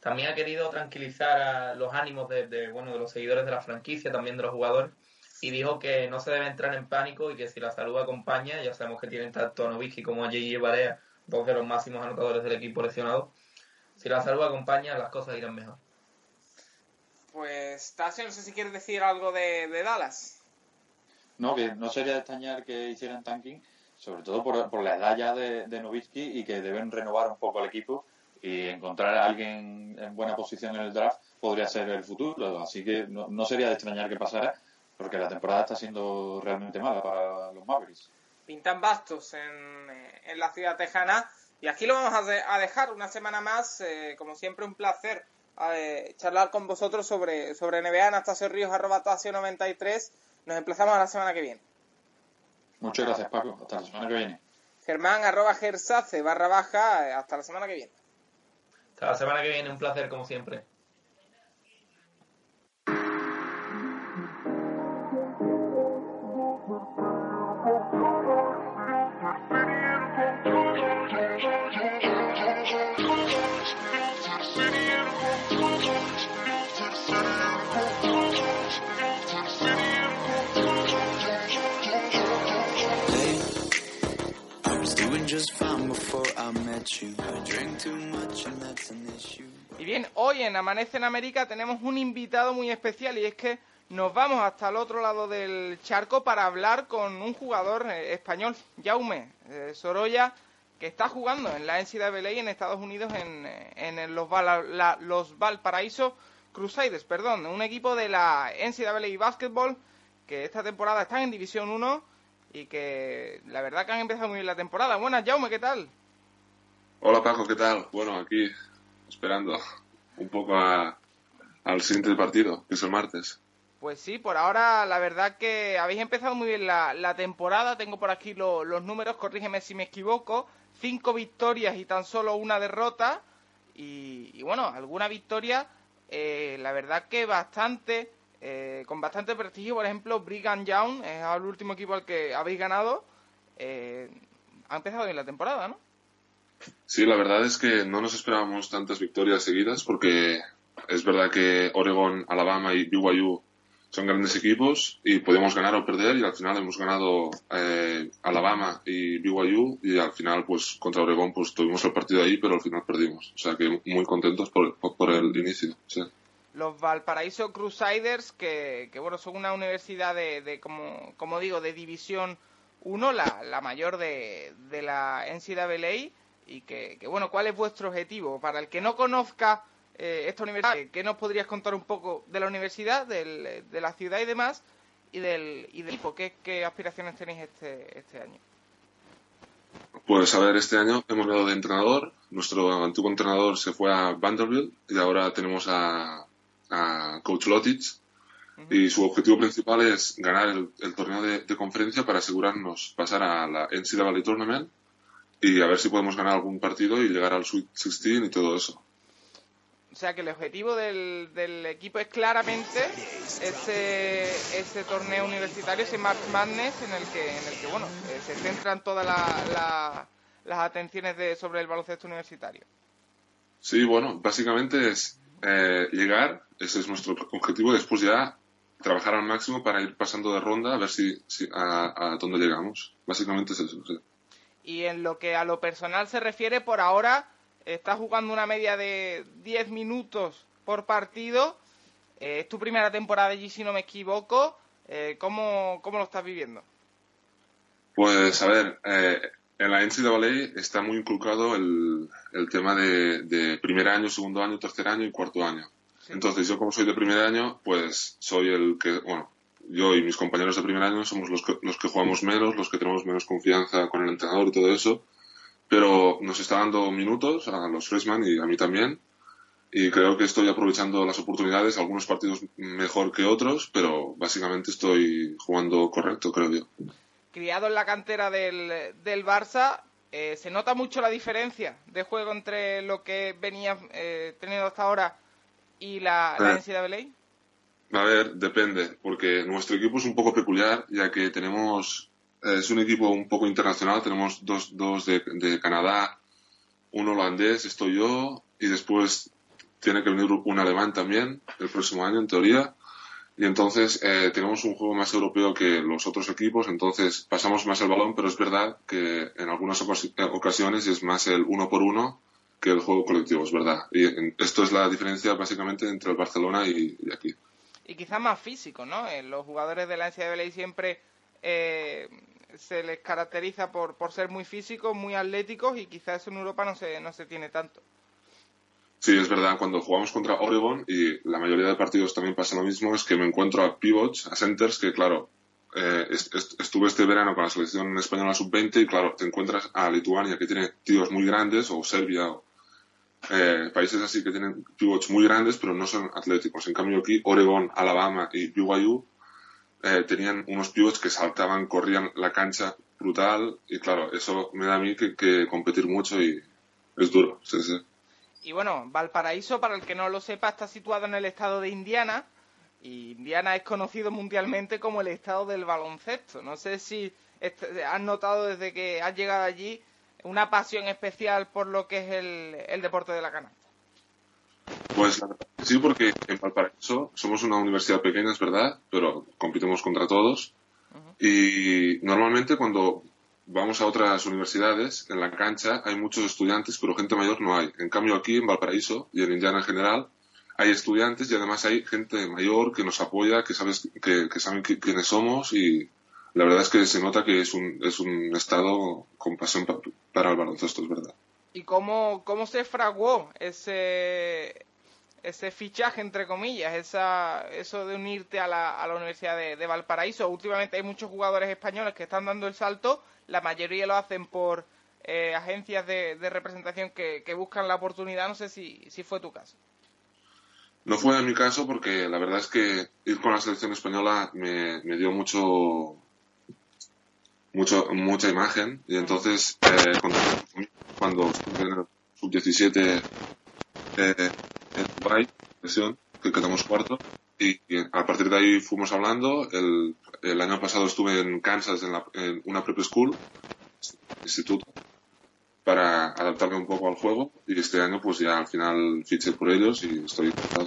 También ha querido tranquilizar a los ánimos de, bueno, de los seguidores de la franquicia, también de los jugadores, y dijo que no se debe entrar en pánico y que si la salud acompaña, ya sabemos que tienen tanto a Novicki como a J.J. Barea, dos de los máximos anotadores del equipo lesionados, si la salud acompaña, las cosas irán mejor. Pues, Tasio, no sé si quieres decir algo de, de Dallas. No, que no sería de extrañar que hicieran tanking, sobre todo por, por la edad ya de, de Novitsky y que deben renovar un poco el equipo y encontrar a alguien en buena posición en el draft podría ser el futuro. Así que no, sería de extrañar que pasara porque la temporada está siendo realmente mala para los Mavericks. Pintan bastos en, en la ciudad tejana y aquí lo vamos a, dejar una semana más. Eh, como siempre, un placer eh, charlar con vosotros sobre, sobre NBA. Anastasio Ríos, arroba 93. Nos emplazamos a la semana que viene. Muchas gracias, Paco. Hasta la semana que viene. Germán, arroba Gersace, barra baja. Hasta la semana que viene. Hasta la semana que viene. Un placer, como siempre. Y bien, hoy en Amanece en América tenemos un invitado muy especial y es que nos vamos hasta el otro lado del charco para hablar con un jugador eh, español, Jaume eh, Sorolla, que está jugando en la NCAA en Estados Unidos en, eh, en los, Valparaíso Crusaders, perdón, un equipo de la NCAA Basketball que esta temporada está en División 1 y que la verdad que han empezado muy bien la temporada. Buenas, Jaume, ¿qué tal? Hola Paco, ¿qué tal? Bueno, aquí esperando un poco al siguiente partido, que es el martes. Pues sí, por ahora la verdad que habéis empezado muy bien la, temporada. Tengo por aquí los números, corrígeme si me equivoco. Cinco victorias y tan solo una derrota. Y, bueno, alguna victoria, eh, la verdad que bastante eh, con bastante prestigio. Por ejemplo, Brigham Young es el último equipo al que habéis ganado. Eh, ha empezado bien la temporada, ¿no? Sí, la verdad es que no nos esperábamos tantas victorias seguidas porque es verdad que Oregon, Alabama y BYU son grandes equipos y podemos ganar o perder y al final hemos ganado eh, Alabama y BYU y al final pues contra Oregon pues tuvimos el partido ahí pero al final perdimos. O sea que muy contentos por, por el inicio. Sí los Valparaíso Crusaders, que, bueno, son una universidad de, de como, como, digo, de división 1, la, la mayor de, de la NCAA, y que, bueno, ¿cuál es vuestro objetivo? Para el que no conozca eh, esta universidad, ¿qué nos podrías contar un poco de la universidad, del, de la ciudad y demás, y del, y del equipo? ¿Qué, ¿Qué aspiraciones tenéis este, este año? Pues a ver, este año hemos dado de entrenador. Nuestro antiguo entrenador se fue a Vanderbilt y ahora tenemos a, a Coach Lotich. Uh -huh. Y su objetivo principal es ganar el, el torneo de, de, conferencia para asegurarnos pasar a la NCAA Tournament y a ver si podemos ganar algún partido y llegar al Sweet 16 y todo eso. O sea que el objetivo del, del equipo es claramente ese, ese, torneo universitario, ese March Madness en el que, en el que bueno, eh, se centran todas la, la, las atenciones de, sobre el baloncesto universitario. Sí, bueno, básicamente es eh, llegar, ese es nuestro objetivo, después ya trabajar al máximo para ir pasando de ronda a ver si, si a, a dónde llegamos. Básicamente es eso. Sí. Y en lo que a lo personal se refiere, por ahora está jugando una media de 10 minutos por partido. Eh, es tu primera temporada allí, si no me equivoco. Eh, ¿cómo, ¿Cómo lo estás viviendo? Pues, a ver, eh, en la NCAA está muy inculcado el, el tema de, de, primer año, segundo año, tercer año y cuarto año. Sí. Entonces, yo como soy de primer año, pues soy el que, bueno, yo y mis compañeros de primer año somos los que, los que jugamos menos, los que tenemos menos confianza con el entrenador y todo eso pero nos está dando minutos a los freshman y a mí también. Y creo que estoy aprovechando las oportunidades, algunos partidos mejor que otros, pero básicamente estoy jugando correcto, creo yo. Criado en la cantera del, del Barça, eh, ¿se nota mucho la diferencia de juego entre lo que venía eh, teniendo hasta ahora y la, la NCAA? A ver, depende, porque nuestro equipo es un poco peculiar, ya que tenemos es un equipo un poco internacional. Tenemos dos, dos de, de, Canadá, un holandés, estoy yo, y después tiene que venir un alemán también el próximo año, en teoría. Y entonces eh, tenemos un juego más europeo que los otros equipos, entonces pasamos más el balón, pero es verdad que en algunas ocasiones es más el uno por uno que el juego colectivo, es verdad. Y esto es la diferencia básicamente entre el Barcelona y, y aquí. Y quizás más físico, ¿no? Eh, los jugadores de la NCAA siempre eh, se les caracteriza por, por ser muy físicos, muy atléticos y quizás en Europa no se, no se tiene tanto. Sí, es verdad. Cuando jugamos contra Oregon y la mayoría de partidos también pasa lo mismo, es que me encuentro a pivots, a centers, que claro, eh, est estuve este verano con la selección española sub-20 y claro, te encuentras a Lituania que tiene tíos muy grandes o Serbia o eh, países así que tienen pivots muy grandes pero no son atléticos. En cambio aquí, Oregon, Alabama y BYU eh, tenían unos pivots que saltaban, corrían la cancha brutal y claro, eso me da a mí que competir mucho y es duro. Sí, sí. Y bueno, Valparaíso, para el que no lo sepa, está situado en el estado de Indiana y Indiana es conocido mundialmente como el estado del baloncesto. No sé si has notado desde que has llegado allí una pasión especial por lo que es el, el deporte de la canasta. Pues la verdad sí, porque en Valparaíso somos una universidad pequeña, es verdad, pero compitemos contra todos. Uh -huh. Y normalmente cuando vamos a otras universidades, en la cancha hay muchos estudiantes, pero gente mayor no hay. En cambio aquí en Valparaíso y en Indiana en general hay estudiantes y además hay gente mayor que nos apoya, que sabes que, saben quiénes somos y la verdad es que se nota que es un, es un estado con pasión para, el baloncesto, es verdad. ¿Y cómo, cómo se fraguó ese, ese fichaje, entre comillas, esa, eso de unirte a la, a la Universidad de, Valparaíso? Últimamente hay muchos jugadores españoles que están dando el salto, la mayoría lo hacen por eh, agencias de, representación que, buscan la oportunidad, no sé si, si fue tu caso. No fue mi caso porque la verdad es que ir con la selección española me, me dio mucho, mucho, mucha imagen y entonces eh, cuando estuve en el sub-17 eh, en Dubai, que quedamos cuarto, y, y, a partir de ahí fuimos hablando. El, el año pasado estuve en Kansas en, la, en una prep school, instituto, para adaptarme un poco al juego y este año pues ya al final fiché por ellos y estoy encantado.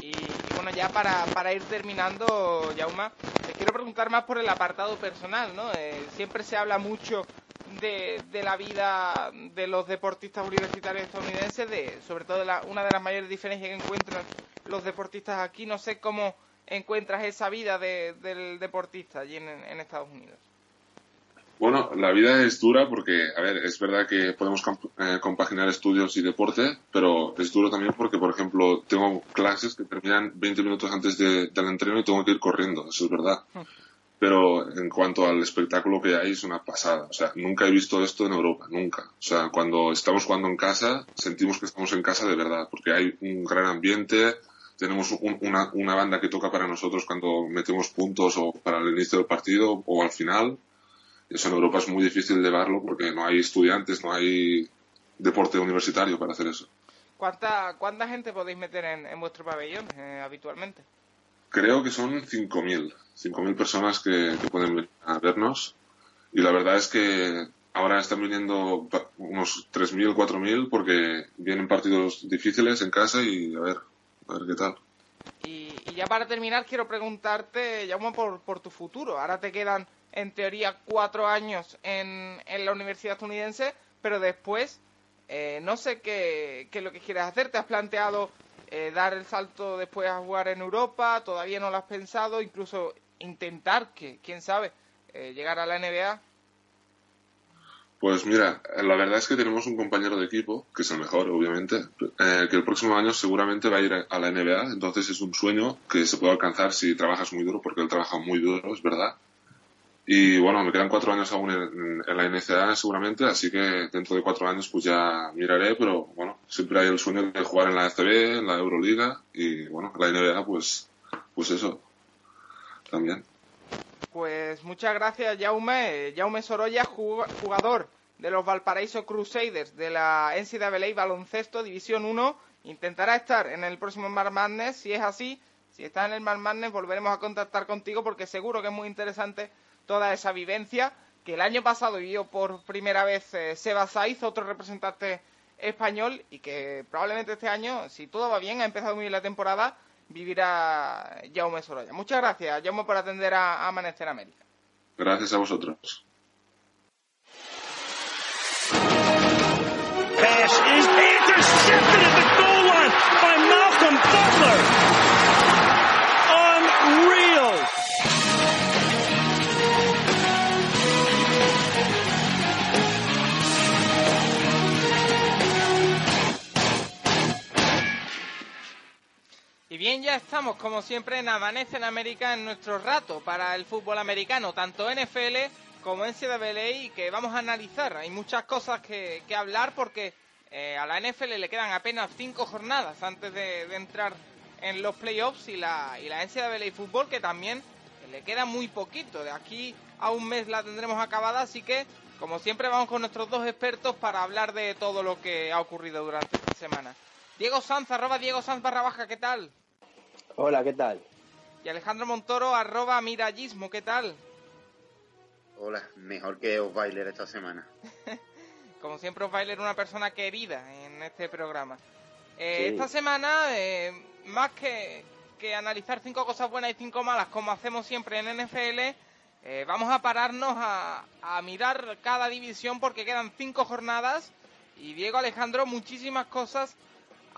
Y, y bueno, ya para, para ir terminando, Jauma, te quiero preguntar más por el apartado personal, ¿no? Eh, siempre se habla mucho de, de, la vida de los deportistas universitarios estadounidenses, de, sobre todo de la, una de las mayores diferencias que encuentran los deportistas aquí. No sé cómo encuentras esa vida de, del deportista allí en, en Estados Unidos. Bueno, la vida es dura porque, a ver, es verdad que podemos eh, compaginar estudios y deporte, pero es duro también porque, por ejemplo, tengo clases que terminan 20 minutos antes del entreno y tengo que ir corriendo, eso es verdad. Hmm. Pero en cuanto al espectáculo que hay, es una pasada. O sea, nunca he visto esto en Europa, nunca. O sea, cuando estamos jugando en casa, sentimos que estamos en casa de verdad, porque hay un gran ambiente, tenemos una, una banda que toca para nosotros cuando metemos puntos o para el inicio del partido o al final eso en Europa es muy difícil de verlo porque no hay estudiantes, no hay deporte universitario para hacer eso. ¿Cuánta, cuánta gente podéis meter en, vuestro pabellón eh, habitualmente? Creo que son 5.000, 5.000 personas que, pueden venir a vernos y la verdad es que ahora están viniendo unos 3.000, 4.000 porque vienen partidos difíciles en casa y a ver, a ver qué tal. Y, ya para terminar quiero preguntarte, por, por tu futuro. Ahora te quedan en teoría cuatro años en, en la universidad estadounidense, pero después eh, no sé qué, qué, es lo que quieres hacer. ¿Te has planteado eh, dar el salto después a jugar en Europa? ¿Todavía no lo has pensado? Incluso intentar, que quién sabe, eh, llegar a la NBA. Pues mira, la verdad es que tenemos un compañero de equipo, que es el mejor, obviamente, que el próximo año seguramente va a ir a la NBA, entonces es un sueño que se puede alcanzar si trabajas muy duro, porque él trabaja muy duro, es verdad, y bueno, me quedan cuatro años aún en, la NCAA seguramente, así que dentro de cuatro años pues ya miraré, pero bueno, siempre hay el sueño de jugar en la FB, en la Euroliga y bueno, la NBA pues, pues eso, también. Pues muchas gracias Jaume, Jaume Sorolla, jugador de los Valparaíso Crusaders de la NCAA Baloncesto División 1, intentará estar en el próximo Mar Madness, si es así, si está en el Mar Madness volveremos a contactar contigo porque seguro que es muy interesante toda esa vivencia que el año pasado vivió por primera vez eh, Seba Saiz, otro representante español, y que probablemente este año, si todo va bien, ha empezado muy bien la temporada, vivirá Jaume Sorolla. Muchas gracias, Jaume, por atender a, Amanecer América. Gracias a vosotros. Bien, ya estamos como siempre en Amanece en América en nuestro rato para el fútbol americano, tanto NFL como NCAA que vamos a analizar. Hay muchas cosas que, hablar porque eh, a la NFL le quedan apenas cinco jornadas antes de, entrar en los playoffs y la, y la NCAA fútbol que también le queda muy poquito. De aquí a un mes la tendremos acabada, así que como siempre vamos con nuestros dos expertos para hablar de todo lo que ha ocurrido durante esta semana. Diego Sanz, arroba Diego Sanz barra baja, ¿qué tal? Hola, ¿qué tal? Y Alejandro Montoro, arroba mirallismo, ¿qué tal? Hola, mejor que Osweiler esta semana. Como siempre, Osweiler una persona querida en este programa. Eh, esta semana, eh, más que, que, analizar cinco cosas buenas y cinco malas, como hacemos siempre en NFL, eh, vamos a pararnos a, a mirar cada división porque quedan cinco jornadas. Y Diego Alejandro, muchísimas cosas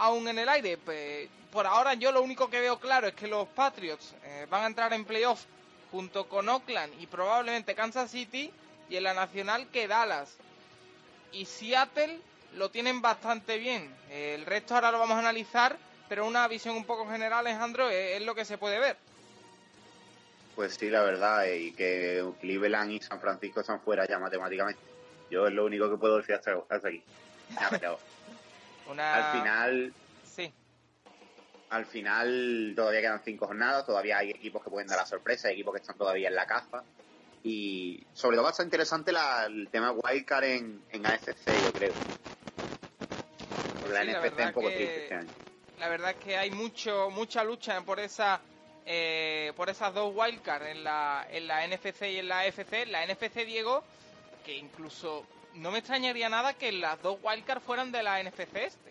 aún en el aire. Pues, por ahora yo lo único que veo claro es que los Patriots eh, van a entrar en playoff junto con Oakland y probablemente Kansas City y en la nacional que Dallas. Y Seattle lo tienen bastante bien. el resto ahora lo vamos a analizar, pero una visión un poco general, Alejandro, es, lo que se puede ver. Pues sí, la verdad, eh, y que Cleveland y San Francisco están fuera ya matemáticamente. Yo es lo único que puedo decir hasta, aquí. Al final, al final todavía quedan cinco jornadas, todavía hay equipos que pueden dar la sorpresa, hay equipos que están todavía en la caza. Y sobre todo va a ser interesante el tema Wildcard en, en AFC, yo creo. la NFC un poco triste este año. La verdad es que hay mucho mucha lucha por esa eh, por esas dos wildcards en la, en la NFC y en la AFC. La NFC, Diego, que incluso no me extrañaría nada que las dos wildcards fueran de la NFC este.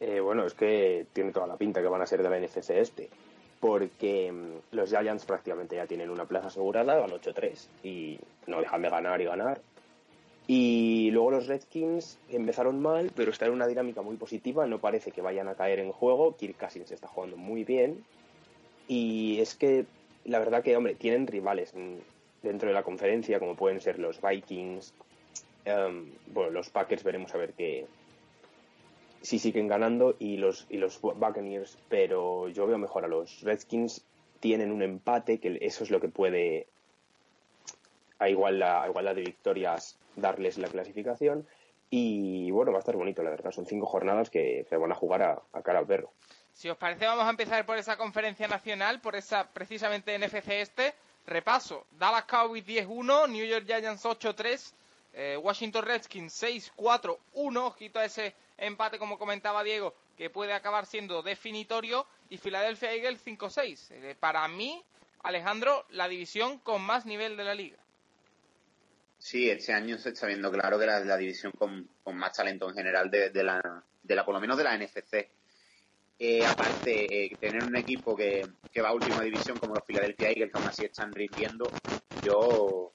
Eh, bueno, es que tiene toda la pinta que van a ser de la NFC este. Porque mm, los Giants prácticamente ya tienen una plaza asegurada, van 8-3 y no dejan de ganar y ganar. Y luego los Redskins empezaron mal, pero están en una dinámica muy positiva, no parece que vayan a caer en juego. Kirk Cousins está jugando muy bien. Y es que la verdad que, hombre, tienen rivales. Dentro de la conferencia, como pueden ser los Vikings, em, bueno, los Packers veremos a ver qué si siguen ganando y los y los Buccaneers, pero yo veo mejor a los Redskins tienen un empate que eso es lo que puede a igualdad, a igualdad de victorias darles la clasificación y bueno, va a estar bonito, la verdad. Son cinco jornadas que se van a jugar a, a cara al perro. Si os parece, vamos a empezar por esa conferencia nacional, por esa precisamente NFC este. Repaso: Dallas Cowboys 10-1, New York Giants 8-3, eh, Washington Redskins 6-4-1. Ojito a ese empate, como comentaba Diego, que puede acabar siendo definitorio. Y Philadelphia Eagles 5-6. Eh, para mí, Alejandro, la división con más nivel de la liga. Sí, este año se está viendo claro que la, la división con, más talento en general de, la, de la, por lo menos de la NFC. Eh, aparte, eh, tener un equipo que, que, va a última división como los Philadelphia Eagles, que aún así están rindiendo, yo,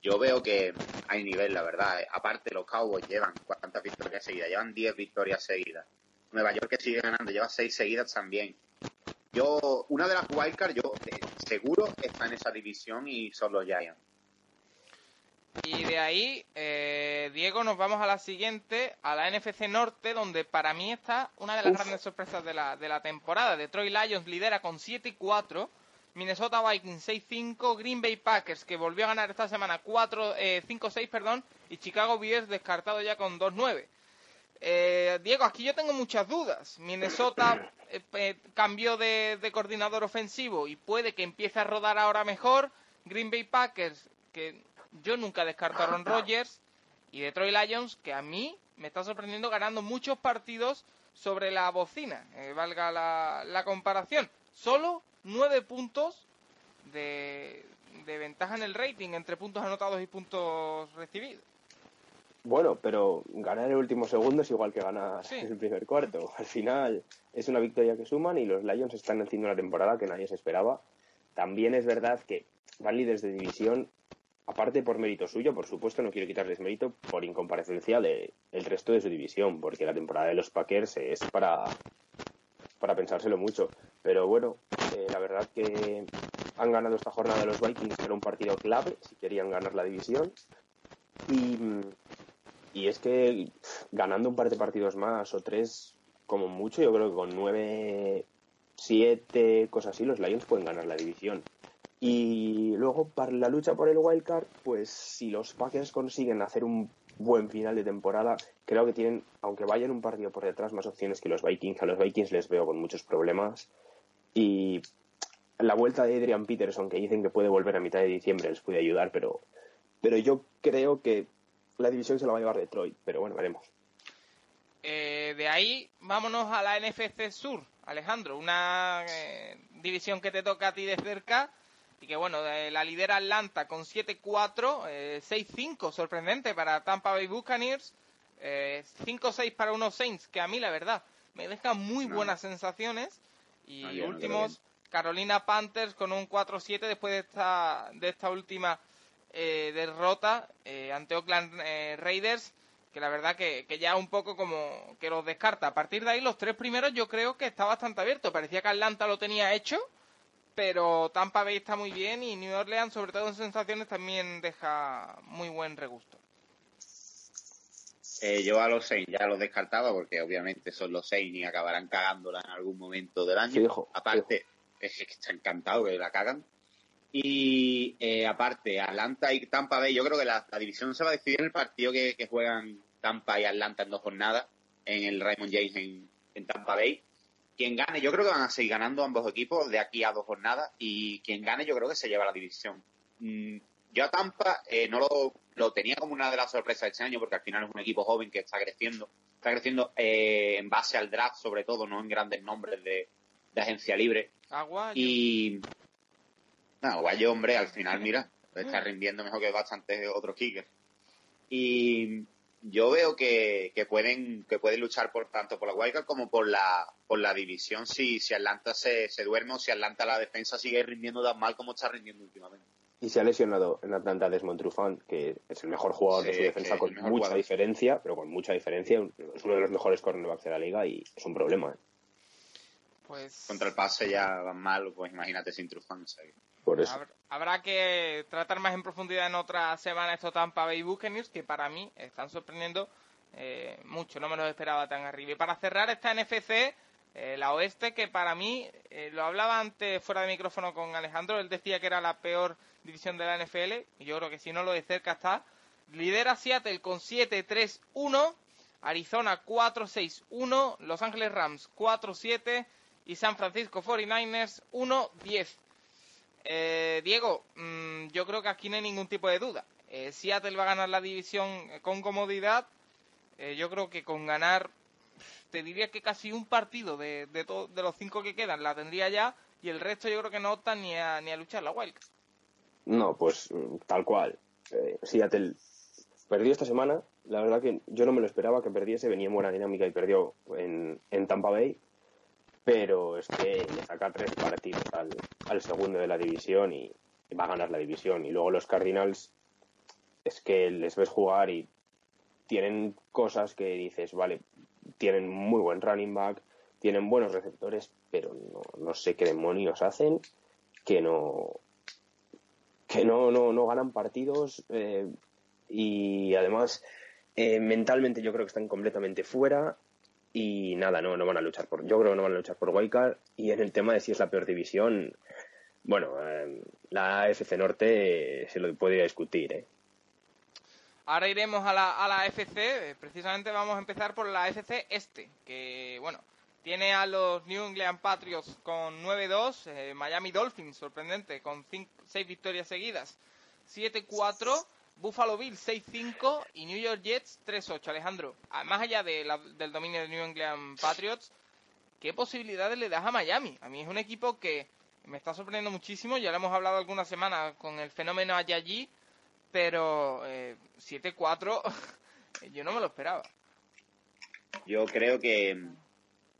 yo veo que hay nivel, la verdad. Aparte, los Cowboys llevan cuántas victorias seguidas, llevan 10 victorias seguidas. Nueva York que sigue ganando, lleva 6 seguidas también. Yo, una de las wildcards, yo eh, seguro está en esa división y son los Giants. Y de ahí, eh, Diego, nos vamos a la siguiente, a la NFC Norte, donde para mí está una de las Uf. grandes sorpresas de la, de la temporada. Detroit Lions lidera con 7 y 4, Minnesota Vikings 6-5, Green Bay Packers, que volvió a ganar esta semana 4, eh, 5-6, perdón, y Chicago Bears descartado ya con 2-9. Eh, Diego, aquí yo tengo muchas dudas. Minnesota eh, cambió de, de coordinador ofensivo y puede que empiece a rodar ahora mejor. Green Bay Packers, que yo nunca descarto a Aaron Rodgers y Detroit Lions, que a mí me está sorprendiendo ganando muchos partidos sobre la bocina, eh, valga la, la, comparación. Solo nueve puntos de, de, ventaja en el rating entre puntos anotados y puntos recibidos. Bueno, pero ganar el último segundo es igual que ganar sí. el primer cuarto. Al final es una victoria que suman y los Lions están haciendo una temporada que nadie se esperaba. También es verdad que van líderes de división aparte por mérito suyo, por supuesto, no quiero quitarles mérito por incomparecencia del de resto de su división, porque la temporada de los Packers es para, para pensárselo mucho. Pero bueno, eh, la verdad que han ganado esta jornada de los Vikings, que era un partido clave si querían ganar la división. Y, y es que ganando un par de partidos más o tres, como mucho, yo creo que con nueve, siete, cosas así, los Lions pueden ganar la división. Y luego, para la lucha por el wildcard, pues si los Packers consiguen hacer un buen final de temporada, creo que tienen, aunque vayan un partido por detrás, más opciones que los Vikings. A los Vikings les veo con muchos problemas. Y la vuelta de Adrian Peterson, que dicen que puede volver a mitad de diciembre, les puede ayudar, pero, pero yo creo que la división se la va a llevar Detroit. Pero bueno, veremos. Eh, de ahí, vámonos a la NFC Sur, Alejandro, una eh, división que te toca a ti de cerca y que bueno, la lidera Atlanta con 7-4, eh, 6-5, sorprendente para Tampa Bay Buccaneers, eh, 5-6 para unos Saints, que a mí la verdad me deja muy no. buenas sensaciones. Y no, últimos, Carolina Panthers con un 4-7 después de esta, de esta última eh, derrota eh, ante Oakland eh, Raiders, que la verdad que, que, ya un poco como que los descarta. A partir de ahí, los tres primeros yo creo que está bastante abierto. Parecía que Atlanta lo tenía hecho pero Tampa Bay está muy bien y New Orleans, sobre todo en sensaciones, también deja muy buen regusto. Eh, yo a los Saints ya los descartaba porque obviamente son los Saints y acabarán cagándola en algún momento del año. Sí, hijo, aparte, hijo. es que está encantado que la cagan. Y eh, aparte, Atlanta y Tampa Bay, yo creo que la, la, división se va a decidir en el partido que, que, juegan Tampa y Atlanta en dos jornadas, en el Raymond James en, en Tampa Bay quien gane, yo creo que van a seguir ganando ambos equipos de aquí a dos jornadas y quien gane yo creo que se lleva la división. Mm, yo a Tampa eh, no lo, lo, tenía como una de las sorpresas de este año porque al final es un equipo joven que está creciendo, está creciendo eh, en base al draft sobre todo, no en grandes nombres de, de agencia libre. Aguayo. Y... No, Aguayo, hombre, al final, mira, está rindiendo mejor que bastantes otros kickers. Y yo veo que, que, pueden que pueden luchar por tanto por la wildcard como por la por la división si si Atlanta se, se duerme o si Atlanta la defensa sigue rindiendo tan mal como está rindiendo últimamente. Y se ha lesionado en Atlanta Desmond Trufant, que es el mejor jugador sí, de su defensa con mucha jugador. diferencia, pero con mucha diferencia. Es uno de los mejores cornerbacks de la liga y es un problema. ¿eh? Pues... Contra el pase ya van mal, pues imagínate sin Trufant. Por eso. Habrá, que tratar más en profundidad en otra semana estos Tampa Bay Buccaneers, que para mí están sorprendiendo eh, mucho, no me los esperaba tan arriba. Y para cerrar esta NFC, eh, la oeste, que para mí, eh, lo hablaba antes fuera de micrófono con Alejandro, él decía que era la peor división de la NFL, y yo creo que si no lo de cerca está. Lidera Seattle con 7-3-1, Arizona 4-6-1, Los Ángeles Rams 4-7 y San Francisco 49ers 1-10. Eh, Diego, mm, yo creo que aquí no hay ningún tipo de duda. Eh, Seattle va a ganar la división con comodidad. Eh, yo creo que con ganar, te diría que casi un partido de, de, de los cinco que quedan la tendría ya y el resto yo creo que no optan ni a, ni a luchar la Wildcard. No, pues mm, tal cual. Eh, Seattle perdió esta semana. La verdad que yo no me lo esperaba que perdiese. Venía en buena dinámica y perdió en, en Tampa Bay. Pero es que le saca tres partidos al, segundo de la división y, y va a ganar la división. Y luego los Cardinals es que les ves jugar y tienen cosas que dices, vale, tienen muy buen running back, tienen buenos receptores, pero no, no sé qué demonios hacen que no que no, no, no ganan partidos eh, y además eh, mentalmente yo creo que están completamente fuera y nada, no, no van a luchar por, yo creo que no van a luchar por Wildcard y en el tema de si es la peor división, bueno, eh, la FC Norte se lo podría discutir, ¿eh? Ahora iremos a la, a la FC, eh, precisamente vamos a empezar por la FC Este, que bueno, tiene a los New England Patriots con 9-2, eh, Miami Dolphins, sorprendente, con 6 victorias seguidas, 7-4, Buffalo Bills 6-5 y New York Jets 3-8. Alejandro, más allá del dominio de New England Patriots, ¿qué posibilidades le das a Miami? A mí es un equipo que me está sorprendiendo muchísimo, ya lo hemos hablado alguna semana con el fenómeno Ayayi, pero eh, 7-4 yo no me lo esperaba. Yo creo que,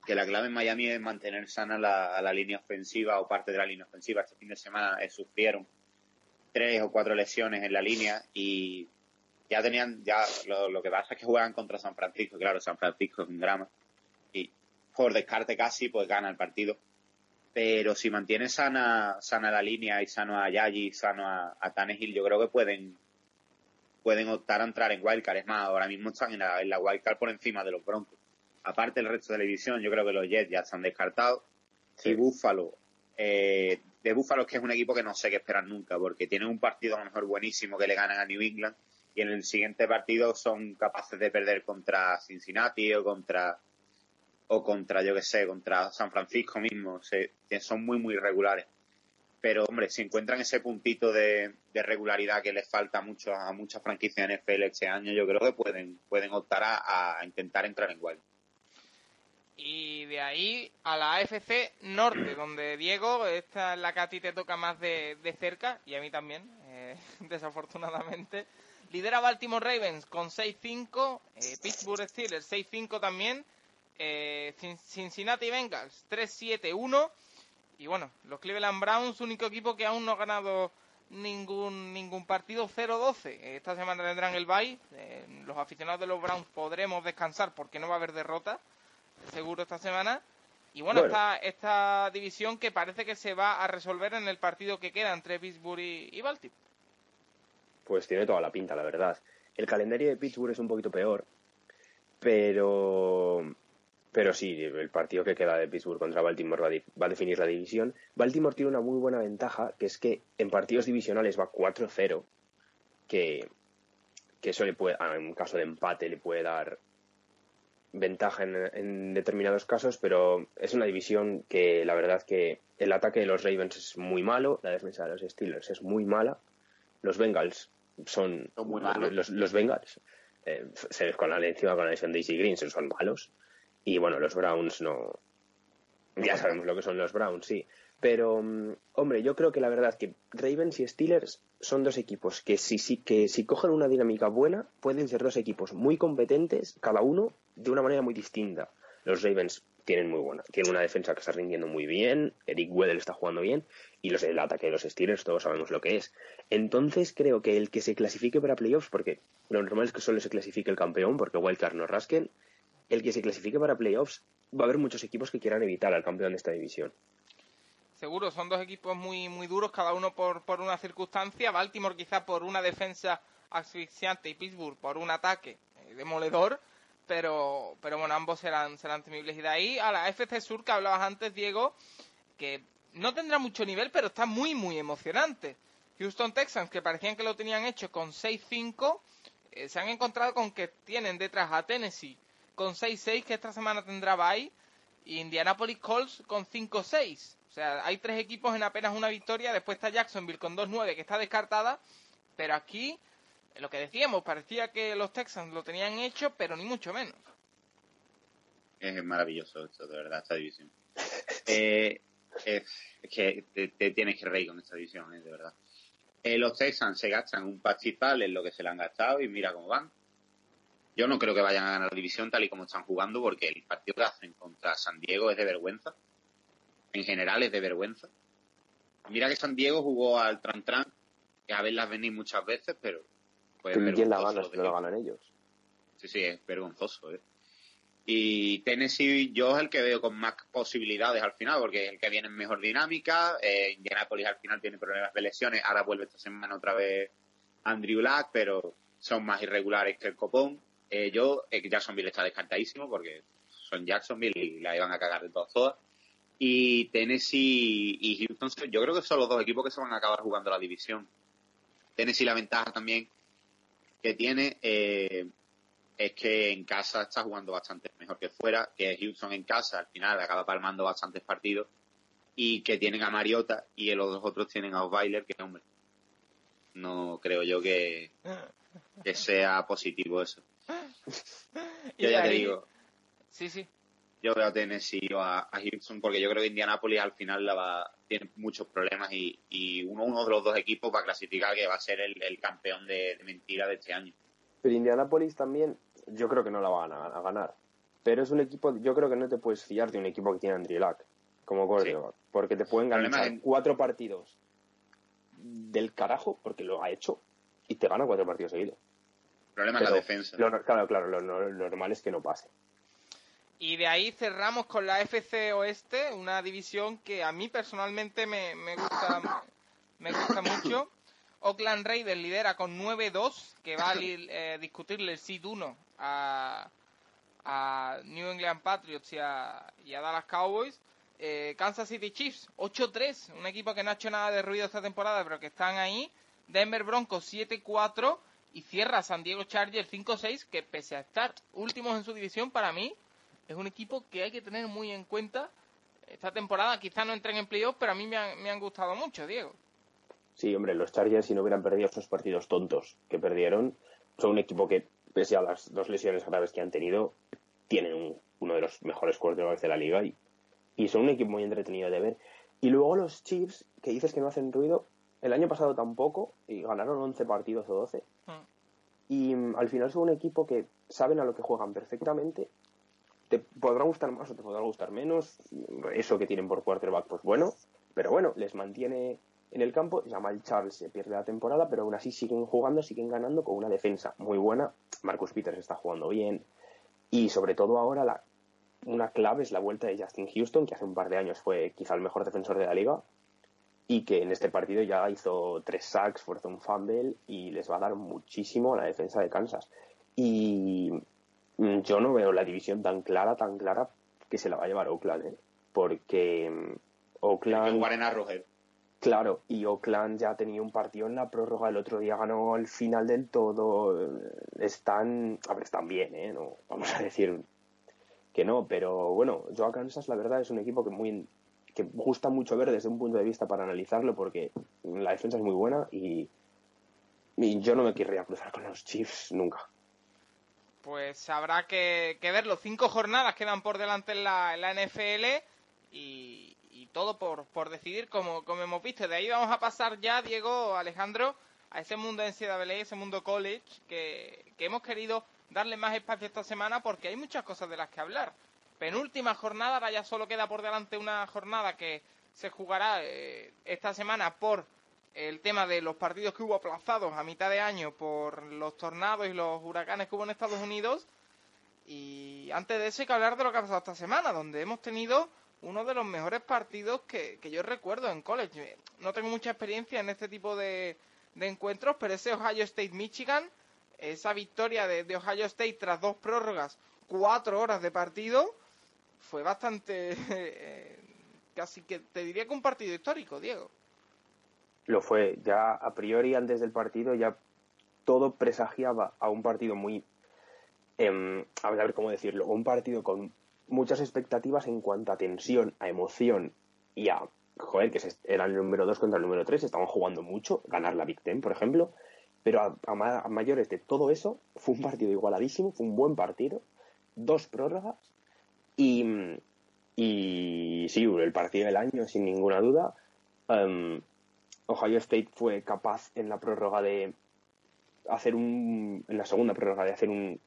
que la clave en Miami es mantener sana la, la línea ofensiva o parte de la línea ofensiva. Este fin de semana sufrieron tres o cuatro lesiones en la línea y ya tenían, ya lo, lo que pasa es que juegan contra San Francisco. Claro, San Francisco es un drama y por descarte casi pues gana el partido. Pero si mantiene sana, sana la línea y sano a Yayi, sano a, a Tannehill, yo creo que pueden pueden optar a entrar en Wildcard. Es más, ahora mismo están en la, en la Wildcard por encima de los Broncos. Aparte del resto de la división, yo creo que los Jets ya están descartados. Y Buffalo, eh, de Buffalo es que es un equipo que no sé qué esperar nunca, porque tienen un partido a lo mejor buenísimo que le ganan a New England y en el siguiente partido son capaces de perder contra Cincinnati o contra o contra, yo que sé, contra San Francisco mismo. Son muy, muy regulares. Pero, hombre, si encuentran ese puntito de, regularidad que les falta mucho a muchas franquicias en NFL este año, yo creo que pueden, pueden optar a, a intentar entrar en Wild. Y de ahí a la AFC Norte, donde Diego, esta es la que a ti te toca más de, de cerca, y a mí también, eh, desafortunadamente. Lidera Baltimore Ravens con 6-5, eh, Pittsburgh Steelers 6-5 también, eh, Cin- Cincinnati Bengals 3-7-1, y bueno, los Cleveland Browns, único equipo que aún no ha ganado ningún ningún partido 0-12. Esta semana tendrán el bye, los aficionados de los Browns podremos descansar porque no va a haber derrota seguro esta semana. Y bueno, Bueno. Esta, esta división que parece que se va a resolver en el partido que queda entre Pittsburgh y, y Baltimore. Pues tiene toda la pinta, la verdad. El calendario de Pittsburgh es un poquito peor, pero pero sí, el partido que queda de Pittsburgh contra Baltimore va a, di- va a definir la división. Baltimore tiene una muy buena ventaja, que es que en partidos divisionales va 4-0, que, que eso le puede, en un caso de empate le puede dar ventaja en, en determinados casos, pero es una división que la verdad que el ataque de los Ravens es muy malo, la defensa de los Steelers es muy mala, los Bengals son, muy malos. los, los Bengals eh, se les con la encima con la lesión de Easy Green son malos y bueno los Browns no ya sabemos lo que son los Browns sí pero mm, hombre yo creo que la verdad que Ravens y Steelers son dos equipos que si, si cogen una dinámica buena pueden ser dos equipos muy competentes cada uno de una manera muy distinta. Los Ravens tienen muy buena tienen una defensa que está rindiendo muy bien Eric Weddle está jugando bien y los, el ataque de los Steelers todos sabemos lo que es. Entonces creo que el que se clasifique para playoffs porque lo normal es que solo se clasifique el campeón porque Wildcard no rasquen el que se clasifique para playoffs va a haber muchos equipos que quieran evitar al campeón de esta división seguro, son dos equipos muy muy duros, cada uno por, por una circunstancia. Baltimore quizá por una defensa asfixiante y Pittsburgh por un ataque eh, demoledor. Pero, pero bueno, ambos serán, serán temibles. Y de ahí a la FC Sur que hablabas antes, Diego, que no tendrá mucho nivel, pero está muy, muy emocionante. Houston Texans, que parecían que lo tenían hecho con 6-5, eh, se han encontrado con que tienen detrás a Tennessee con 6-6, que esta semana tendrá bye, y Indianapolis Colts con 5-6. O sea, hay tres equipos en apenas una victoria, después está Jacksonville con 2-9, que está descartada, pero aquí, lo que decíamos, parecía que los Texans lo tenían hecho, pero ni mucho menos. Es maravilloso esto, de verdad, esta división. Eh, es, que te, tienes que reír con esta división, eh, de verdad. Eh, los Texans se gastan un pastizal en lo que se le han gastado y mira cómo van. Yo no creo que vayan a ganar la división tal y como están jugando porque el partido que hacen contra San Diego es de vergüenza. En general es de vergüenza. Mira que San Diego jugó al Tran Tran, que a verlas venir muchas veces, pero... Pues, ¿Quién la gana si no la ganan ellos? Sí, sí, es vergonzoso. ¿eh? Y Tennessee yo es el que veo con más posibilidades al final, porque es el que viene en mejor dinámica. Eh, Indianapolis al final tiene problemas de lesiones. Ahora vuelve esta semana otra vez Andrew Black, pero son más irregulares que el copón. Eh, yo, eh, Jacksonville está descartadísimo porque son Jacksonville y la iban a cagar de todas todas. Y Tennessee y Houston, yo creo que son los dos equipos que se van a acabar jugando la división. Tennessee la ventaja también que tiene eh, es que en casa está jugando bastante mejor que fuera, que Houston en casa al final acaba palmando bastantes partidos y que tienen a Mariota y los dos otros tienen a Osweiler, que hombre, no creo yo que, que sea positivo eso. Yo ya te digo. Sí, sí. Yo veo a Tennessee o a, a, Houston porque yo creo que Indianapolis al final la va, tiene muchos problemas y, y uno, uno de los dos equipos va a clasificar que va a ser el, el campeón de, de mentira de este año. Pero Indianapolis también, yo creo que no la van a, a, ganar. Pero es un equipo, yo creo que no te puedes fiar de un equipo que tiene Andrew Luck como. Sí. Porque te pueden ganar cuatro partidos del carajo, porque lo ha hecho, y te gana cuatro partidos seguidos. El problema Pero es la defensa. Lo, claro, claro, lo, normal es que no pase. Y de ahí cerramos con la FC Oeste, una división que a mí personalmente me, me gusta me gusta mucho. Oakland Raiders lidera con 9-2, que va a eh, discutirle el seed 1 a, a, New England Patriots y a, y a Dallas Cowboys. Eh, Kansas City Chiefs 8-3, un equipo que no ha hecho nada de ruido esta temporada, pero que están ahí. Denver Broncos 7-4 y cierra San Diego Chargers 5-6, que pese a estar últimos en su división, para mí es un equipo que hay que tener muy en cuenta. Esta temporada quizá no entren en playoff, pero a mí me han, me han gustado mucho, Diego. Sí, hombre, los Chargers, si no hubieran perdido esos partidos tontos que perdieron, son un equipo que, pese a las dos lesiones graves que han tenido, tienen un, uno de los mejores quarterbacks de la liga y, y son un equipo muy entretenido de ver. Y luego los Chiefs, que dices que no hacen ruido, el año pasado tampoco, y ganaron 11 partidos o 12. Mm. Y um, al final son un equipo que saben a lo que juegan perfectamente. Te podrá gustar más o te podrá gustar menos. Eso que tienen por quarterback, pues bueno. Pero bueno, les mantiene en el campo. Jamal Charles se pierde la temporada, pero aún así siguen jugando, siguen ganando con una defensa muy buena. Marcus Peters está jugando bien. Y sobre todo ahora la, una clave es la vuelta de Justin Houston, que hace un par de años fue quizá el mejor defensor de la liga. Y que en este partido ya hizo tres sacks, forzó un fumble y les va a dar muchísimo a la defensa de Kansas. Y yo no veo la división tan clara, tan clara que se la va a llevar Oakland, ¿eh? porque Oakland. Claro, y Oakland ya ha tenido un partido en la prórroga, el otro día ganó al final del todo. Están, a ver, están bien, ¿eh? No, vamos a decir que no, pero bueno, yo a Kansas la verdad es un equipo que muy que gusta mucho ver desde un punto de vista para analizarlo porque la defensa es muy buena y, y yo no me querría cruzar con los Chiefs nunca. Pues habrá que, verlo. Cinco jornadas quedan por delante en la, NFL y, y todo por, por decidir como, como hemos visto. De ahí vamos a pasar ya, Diego, Alejandro, a ese mundo NCAA, ese mundo college, que, que hemos querido darle más espacio esta semana porque hay muchas cosas de las que hablar. Penúltima jornada, ahora ya solo queda por delante una jornada que se jugará eh, esta semana por el tema de los partidos que hubo aplazados a mitad de año por los tornados y los huracanes que hubo en Estados Unidos. Y antes de eso hay que hablar de lo que ha pasado esta semana, donde hemos tenido uno de los mejores partidos que, yo recuerdo en college. No tengo mucha experiencia en este tipo de, de encuentros, pero ese Ohio State-Michigan, esa victoria de, de Ohio State tras dos prórrogas, cuatro horas de partido, fue bastante, eh, casi que te diría que un partido histórico, Diego. Lo fue, ya a priori antes del partido ya todo presagiaba a un partido muy, eh, a ver cómo decirlo, un partido con muchas expectativas en cuanto a tensión, a emoción y a, joder, que era el número 2 contra el número 3, estaban jugando mucho, ganar la Big Ten, por ejemplo, pero a, mayores de todo eso, fue un partido igualadísimo, fue un buen partido, dos prórrogas y, y sí, el partido del año, sin ninguna duda. Um, Ohio State fue capaz en la prórroga de hacer un. en la segunda prórroga de hacer un.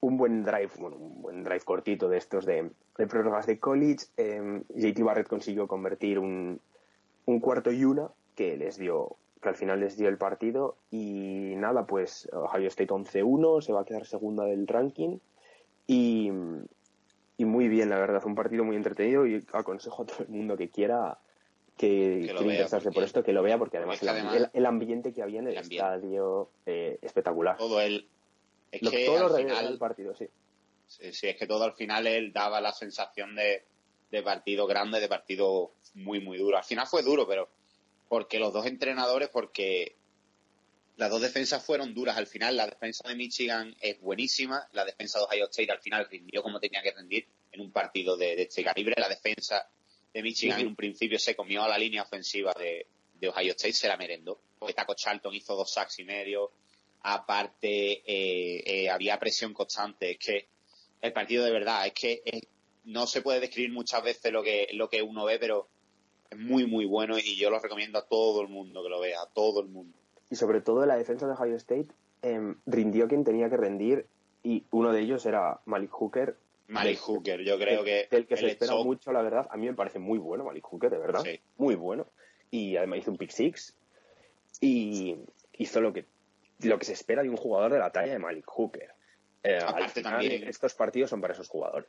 un buen drive, bueno, un buen drive cortito de estos de, de prórrogas de college. Um, JT Barrett consiguió convertir un, un cuarto y una que les dio que al final les dio el partido y nada, pues Ohio State 11-1, se va a quedar segunda del ranking y, y muy bien, la verdad, un partido muy entretenido y aconsejo a todo el mundo que quiera que, interesarse por esto, que lo vea, porque además, el, además- el- el ambiente que había en el, ambiente. estadio eh, espectacular. Todo el. Es Lo- que todo al final. del partido, sí. Sí, sí, es que todo al final él daba la sensación de, de partido grande, de partido muy, muy duro. Al final fue duro, pero porque los dos entrenadores, porque las dos defensas fueron duras. Al final, la defensa de Michigan es buenísima, la defensa de Ohio State al final rindió como tenía que rendir en un partido de, de este calibre. La defensa de Michigan Sí, en un principio se comió a la línea ofensiva de, de Ohio State, se la merendó. Porque Taco Charlton hizo dos sacks y medio. Aparte, eh, eh, había presión constante. Es que el partido de verdad, es que es- no se puede describir muchas veces lo que, lo que uno ve, pero es muy, muy bueno y yo lo recomiendo a todo el mundo que lo vea, a todo el mundo. Y sobre todo la defensa de Ohio State em, rindió quien tenía que rendir y uno de ellos era Malik Hooker. Malik Hooker, yo creo que Del que se el espera shock- mucho, la verdad. A mí me parece muy bueno Malik Hooker, de verdad. Sí. Muy bueno. Y además hizo un pick six y hizo lo que, lo que se espera de un jugador de la talla de Malik Hooker. Eh, al Aparte final, también- estos partidos son para esos jugadores.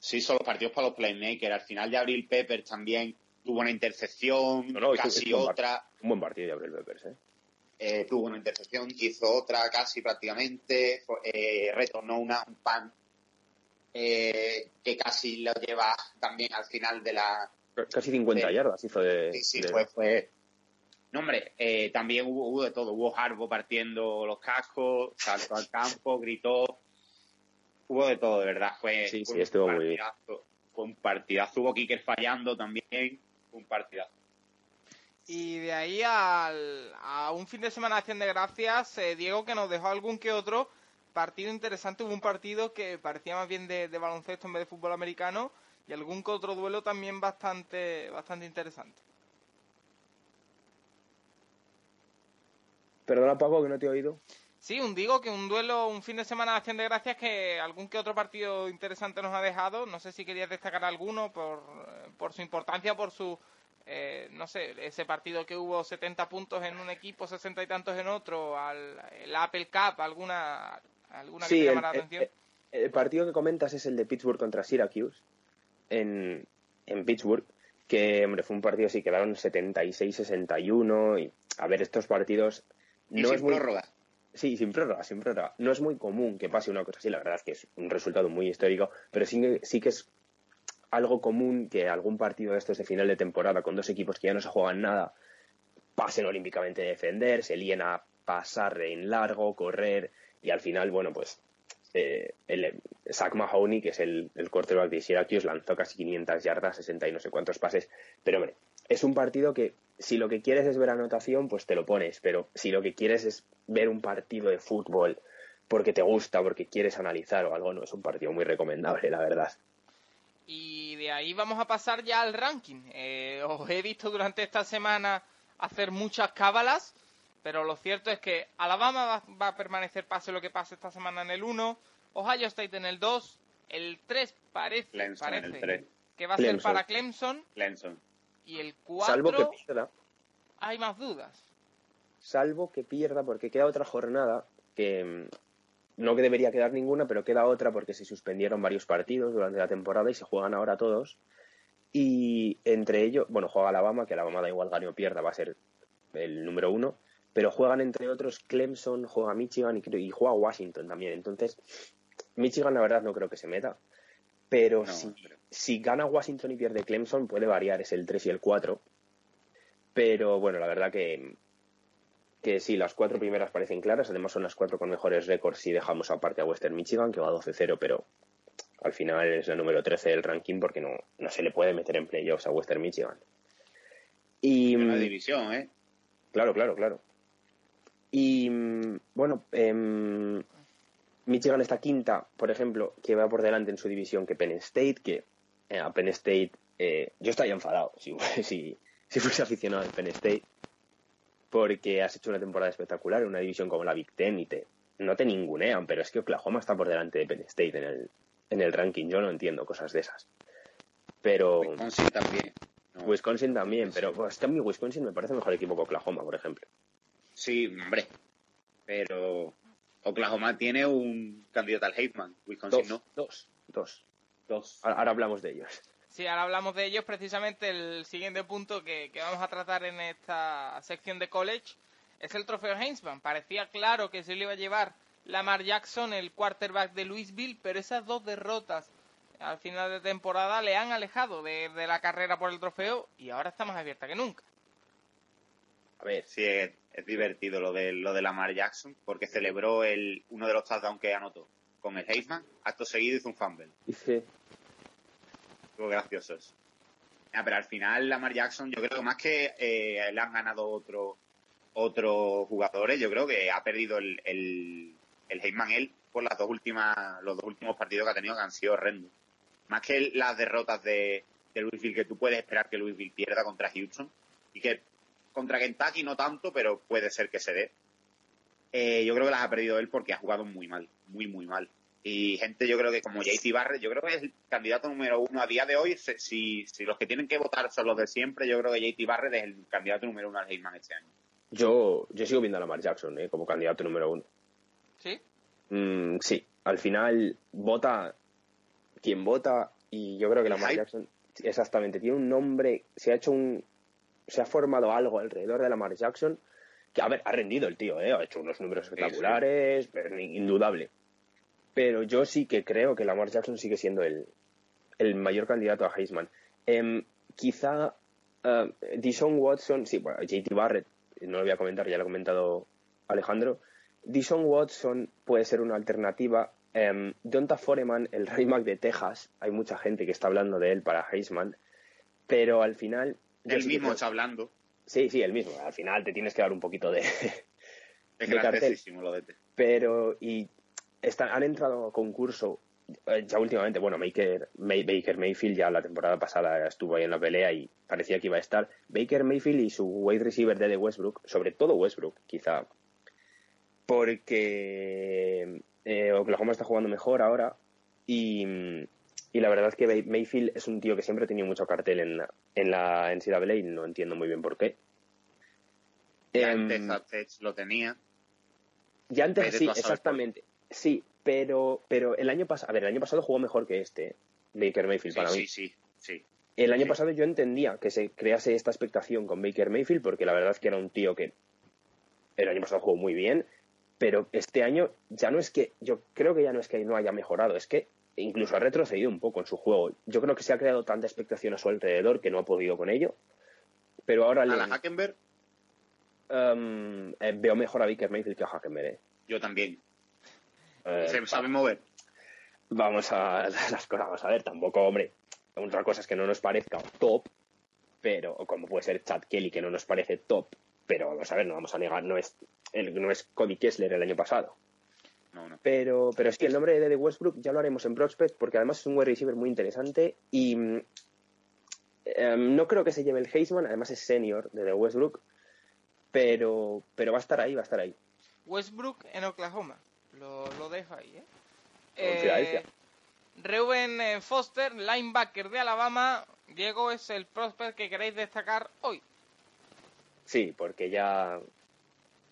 Sí, son los partidos para los playmakers. Al final de Abril Pepper también tuvo una intercepción, No, no, hizo- casi hizo otra. Un buen partido de Abril Peppers, ¿eh? eh, tuvo una intercepción, hizo otra casi prácticamente, eh, retornó una, un pan eh, que casi lo lleva también al final de la... Casi 50 Sí. yardas hizo de. Sí, sí, de- fue... fue no, hombre, eh, también hubo, hubo de todo. Hubo Harbo partiendo los cascos, saltó al campo, gritó. Hubo de todo, de verdad. Fue, Sí, fue sí, un estuvo muy bien. partidazo. Fue un partidazo. Hubo Kicker fallando también. Fue un partidazo. Y de ahí al, a un fin de semana de acción de gracias, eh, Diego que nos dejó algún que otro partido interesante. Hubo un partido que parecía más bien de, de baloncesto en vez de fútbol americano y algún que otro duelo también bastante, bastante interesante. Perdona, Paco, que no te he oído. Sí, un digo que un duelo, un fin de semana de acción de gracias que algún que otro partido interesante nos ha dejado. No sé si querías destacar alguno por, por su importancia, por su, eh, no sé, ese partido que hubo 70 puntos en un equipo, 60 y tantos en otro, al el Apple Cup, alguna, alguna que Sí, te el, llama la atención. el- el partido que comentas es el de Pittsburgh contra Syracuse en, en Pittsburgh, que hombre, fue un partido, sí, quedaron 76-61 y a ver, estos partidos Y no sin es muy... prórroga. Sí, sin prórroga, sin prórroga. No es muy común que pase una cosa así, la verdad es que es un resultado muy histórico, pero sí que, sí que es algo común que algún partido de estos de final de temporada con dos equipos que ya no se juegan nada pasen olímpicamente a defender, se líen a pasar en largo, correr y al final, bueno, pues eh, el, Zach Mahoney, que es el, el quarterback de Syracuse, lanzó casi 500 yardas, 60 y no sé cuántos pases. Pero, hombre, es un partido que si lo que quieres es ver anotación, pues te lo pones. Pero si lo que quieres es ver un partido de fútbol porque te gusta, porque quieres analizar o algo, no es un partido muy recomendable, la verdad. Y de ahí vamos a pasar ya al ranking. Eh, os he visto durante esta semana hacer muchas cábalas, pero lo cierto es que Alabama va, va a permanecer pase lo que pase esta semana en el 1, Ohio State en el 2, el 3 parece, Clemson el que va a Clemson. ser para Clemson Clemson. y el 4 Salvo que pierda, hay más dudas. salvo que pierda porque queda otra jornada que mm, no que debería quedar ninguna, pero queda otra porque se suspendieron varios partidos durante la temporada y se juegan ahora todos. Y entre ellos, bueno, juega Alabama, que Alabama da igual gane o pierda, va a ser el número uno. Pero juegan entre otros Clemson, juega Michigan y, y juega Washington también. Entonces, Michigan la verdad no creo que se meta. Pero, si, si gana Washington y pierde Clemson, puede variar, es el 3 y el 4. Pero bueno, la verdad que, que sí, las cuatro primeras parecen claras. Además, son las cuatro con mejores récords si dejamos aparte a Western Michigan, que va 12-0, pero al final es la número 13 del ranking porque no, no se le puede meter en playoffs a Western Michigan. Y, Una división, ¿eh? Claro, claro, claro. Y mm, bueno, em, Michigan está quinta, por ejemplo, que va por delante en su división que Penn State, que eh, a Penn State eh, yo estaría enfadado si, si, si fuese aficionado de Penn State, porque has hecho una temporada espectacular en una división como la Big Ten y te, no te ningunean, pero es que Oklahoma está por delante de Penn State en el, en el ranking, yo no entiendo cosas de esas. Pero... Wisconsin también. Wisconsin también, pero pues, es que a mí Wisconsin me parece mejor equipo que Oklahoma, por ejemplo. Sí, hombre. Pero Oklahoma tiene un candidato al Heisman. Wisconsin Dos, no. dos, dos. Dos. Ahora, ahora hablamos de ellos. Sí, ahora hablamos de ellos. Precisamente el siguiente punto que, que vamos a tratar en esta sección de college es el trofeo Heisman. Parecía claro que se le iba a llevar Lamar Jackson, el quarterback de Louisville, pero esas dos derrotas al final de temporada le han alejado de, de la carrera por el trofeo y ahora está más abierta que nunca. A ver, sí, es, divertido lo de, lo de Lamar Jackson, porque celebró el, uno de los touchdowns que anotó con el Heisman. Acto seguido hizo un fumble. Sí. Estuvo gracioso eso. Ah, pero al final Lamar Jackson, yo creo que más que eh, le han ganado otro, otros jugadores, yo creo que ha perdido el, el, el Heisman él por las dos últimas, los dos últimos partidos que ha tenido que han sido horrendos. Más que las derrotas de, de Louisville, que tú puedes esperar que Louisville pierda contra Houston, y que contra Kentucky no tanto, pero puede ser que se dé. Eh, yo creo que las ha perdido él porque ha jugado muy mal, muy, muy mal. Y gente, yo creo que como JT Barrett, yo creo que es el candidato número uno a día de hoy. Si, si los que tienen que votar son los de siempre, yo creo que JT Barrett es el candidato número uno al Heisman este año. Yo, yo sigo viendo a Lamar Jackson ¿eh? como candidato número uno. ¿Sí? Mm, sí, al final vota quien vota y yo creo que Lamar. Jackson, exactamente, tiene un nombre, se ha hecho un, se ha formado algo alrededor de Lamar Jackson que, a ver, ha rendido el tío, ¿eh? ha hecho unos números espectaculares, pero indudable. Pero yo sí que creo que Lamar Jackson sigue siendo el, el mayor candidato a Heisman. Em, quizá uh, Dishon Watson, sí, bueno, JT Barrett, no lo voy a comentar, ya lo ha comentado Alejandro. Dishon Watson puede ser una alternativa. Um, Donta Foreman, el back de Texas, hay mucha gente que está hablando de él para Heisman, pero al final. Él mismo está hablando. Sí, sí, el mismo. Al final te tienes que dar un poquito de, Es graciosísimo lo de. Pero, y están, han entrado a concurso eh, ya últimamente, bueno, Baker, May- Baker Mayfield ya la temporada pasada estuvo ahí en la pelea y parecía que iba a estar. Baker Mayfield y su wide receiver de Westbrook, sobre todo Westbrook, quizá, porque eh, Oklahoma está jugando mejor ahora y, y la verdad es que Mayfield es un tío que siempre ha tenido mucho cartel en, la- en la NCAA y no entiendo muy bien por qué. Ya Em, antes lo tenía. ya antes sí, exactamente. Sí, pero, pero el año pasado, a ver, el año pasado jugó mejor que este, Baker Mayfield, Sí, para sí, mí. sí, sí. El año Sí. pasado yo entendía que se crease esta expectación con Baker Mayfield porque la verdad es que era un tío que el año pasado jugó muy bien, pero este año ya no es que, yo creo que ya no es que no haya mejorado, es que incluso ha retrocedido un poco en su juego. Yo creo que se ha creado tanta expectación a su alrededor que no ha podido con ello, pero ahora A le- la Hackenberg, um, eh, veo mejor a Baker Mayfield que a Hackenberg. eh. yo también. Eh, Se sabe mover. vamos a las cosas, vamos a ver, tampoco, hombre, otra cosa es que no nos parezca top, pero como puede ser Chad Kelly que no nos parece top, pero vamos a ver, no vamos a negar, no es no es Cody Kessler el año pasado. No, no. Pero, pero sí, el nombre de Dede Westbrook ya lo haremos en Prospect porque además es un wide receiver muy interesante y mm, em, no creo que se lleve el Heisman, además es senior de The Westbrook, pero, pero va a estar ahí, va a estar ahí. Westbrook en Oklahoma. Lo, lo dejo ahí, ¿eh? Filadelfia. Reuben eh, Foster, linebacker de Alabama. Diego es el prospect que queréis destacar hoy. Sí, porque ya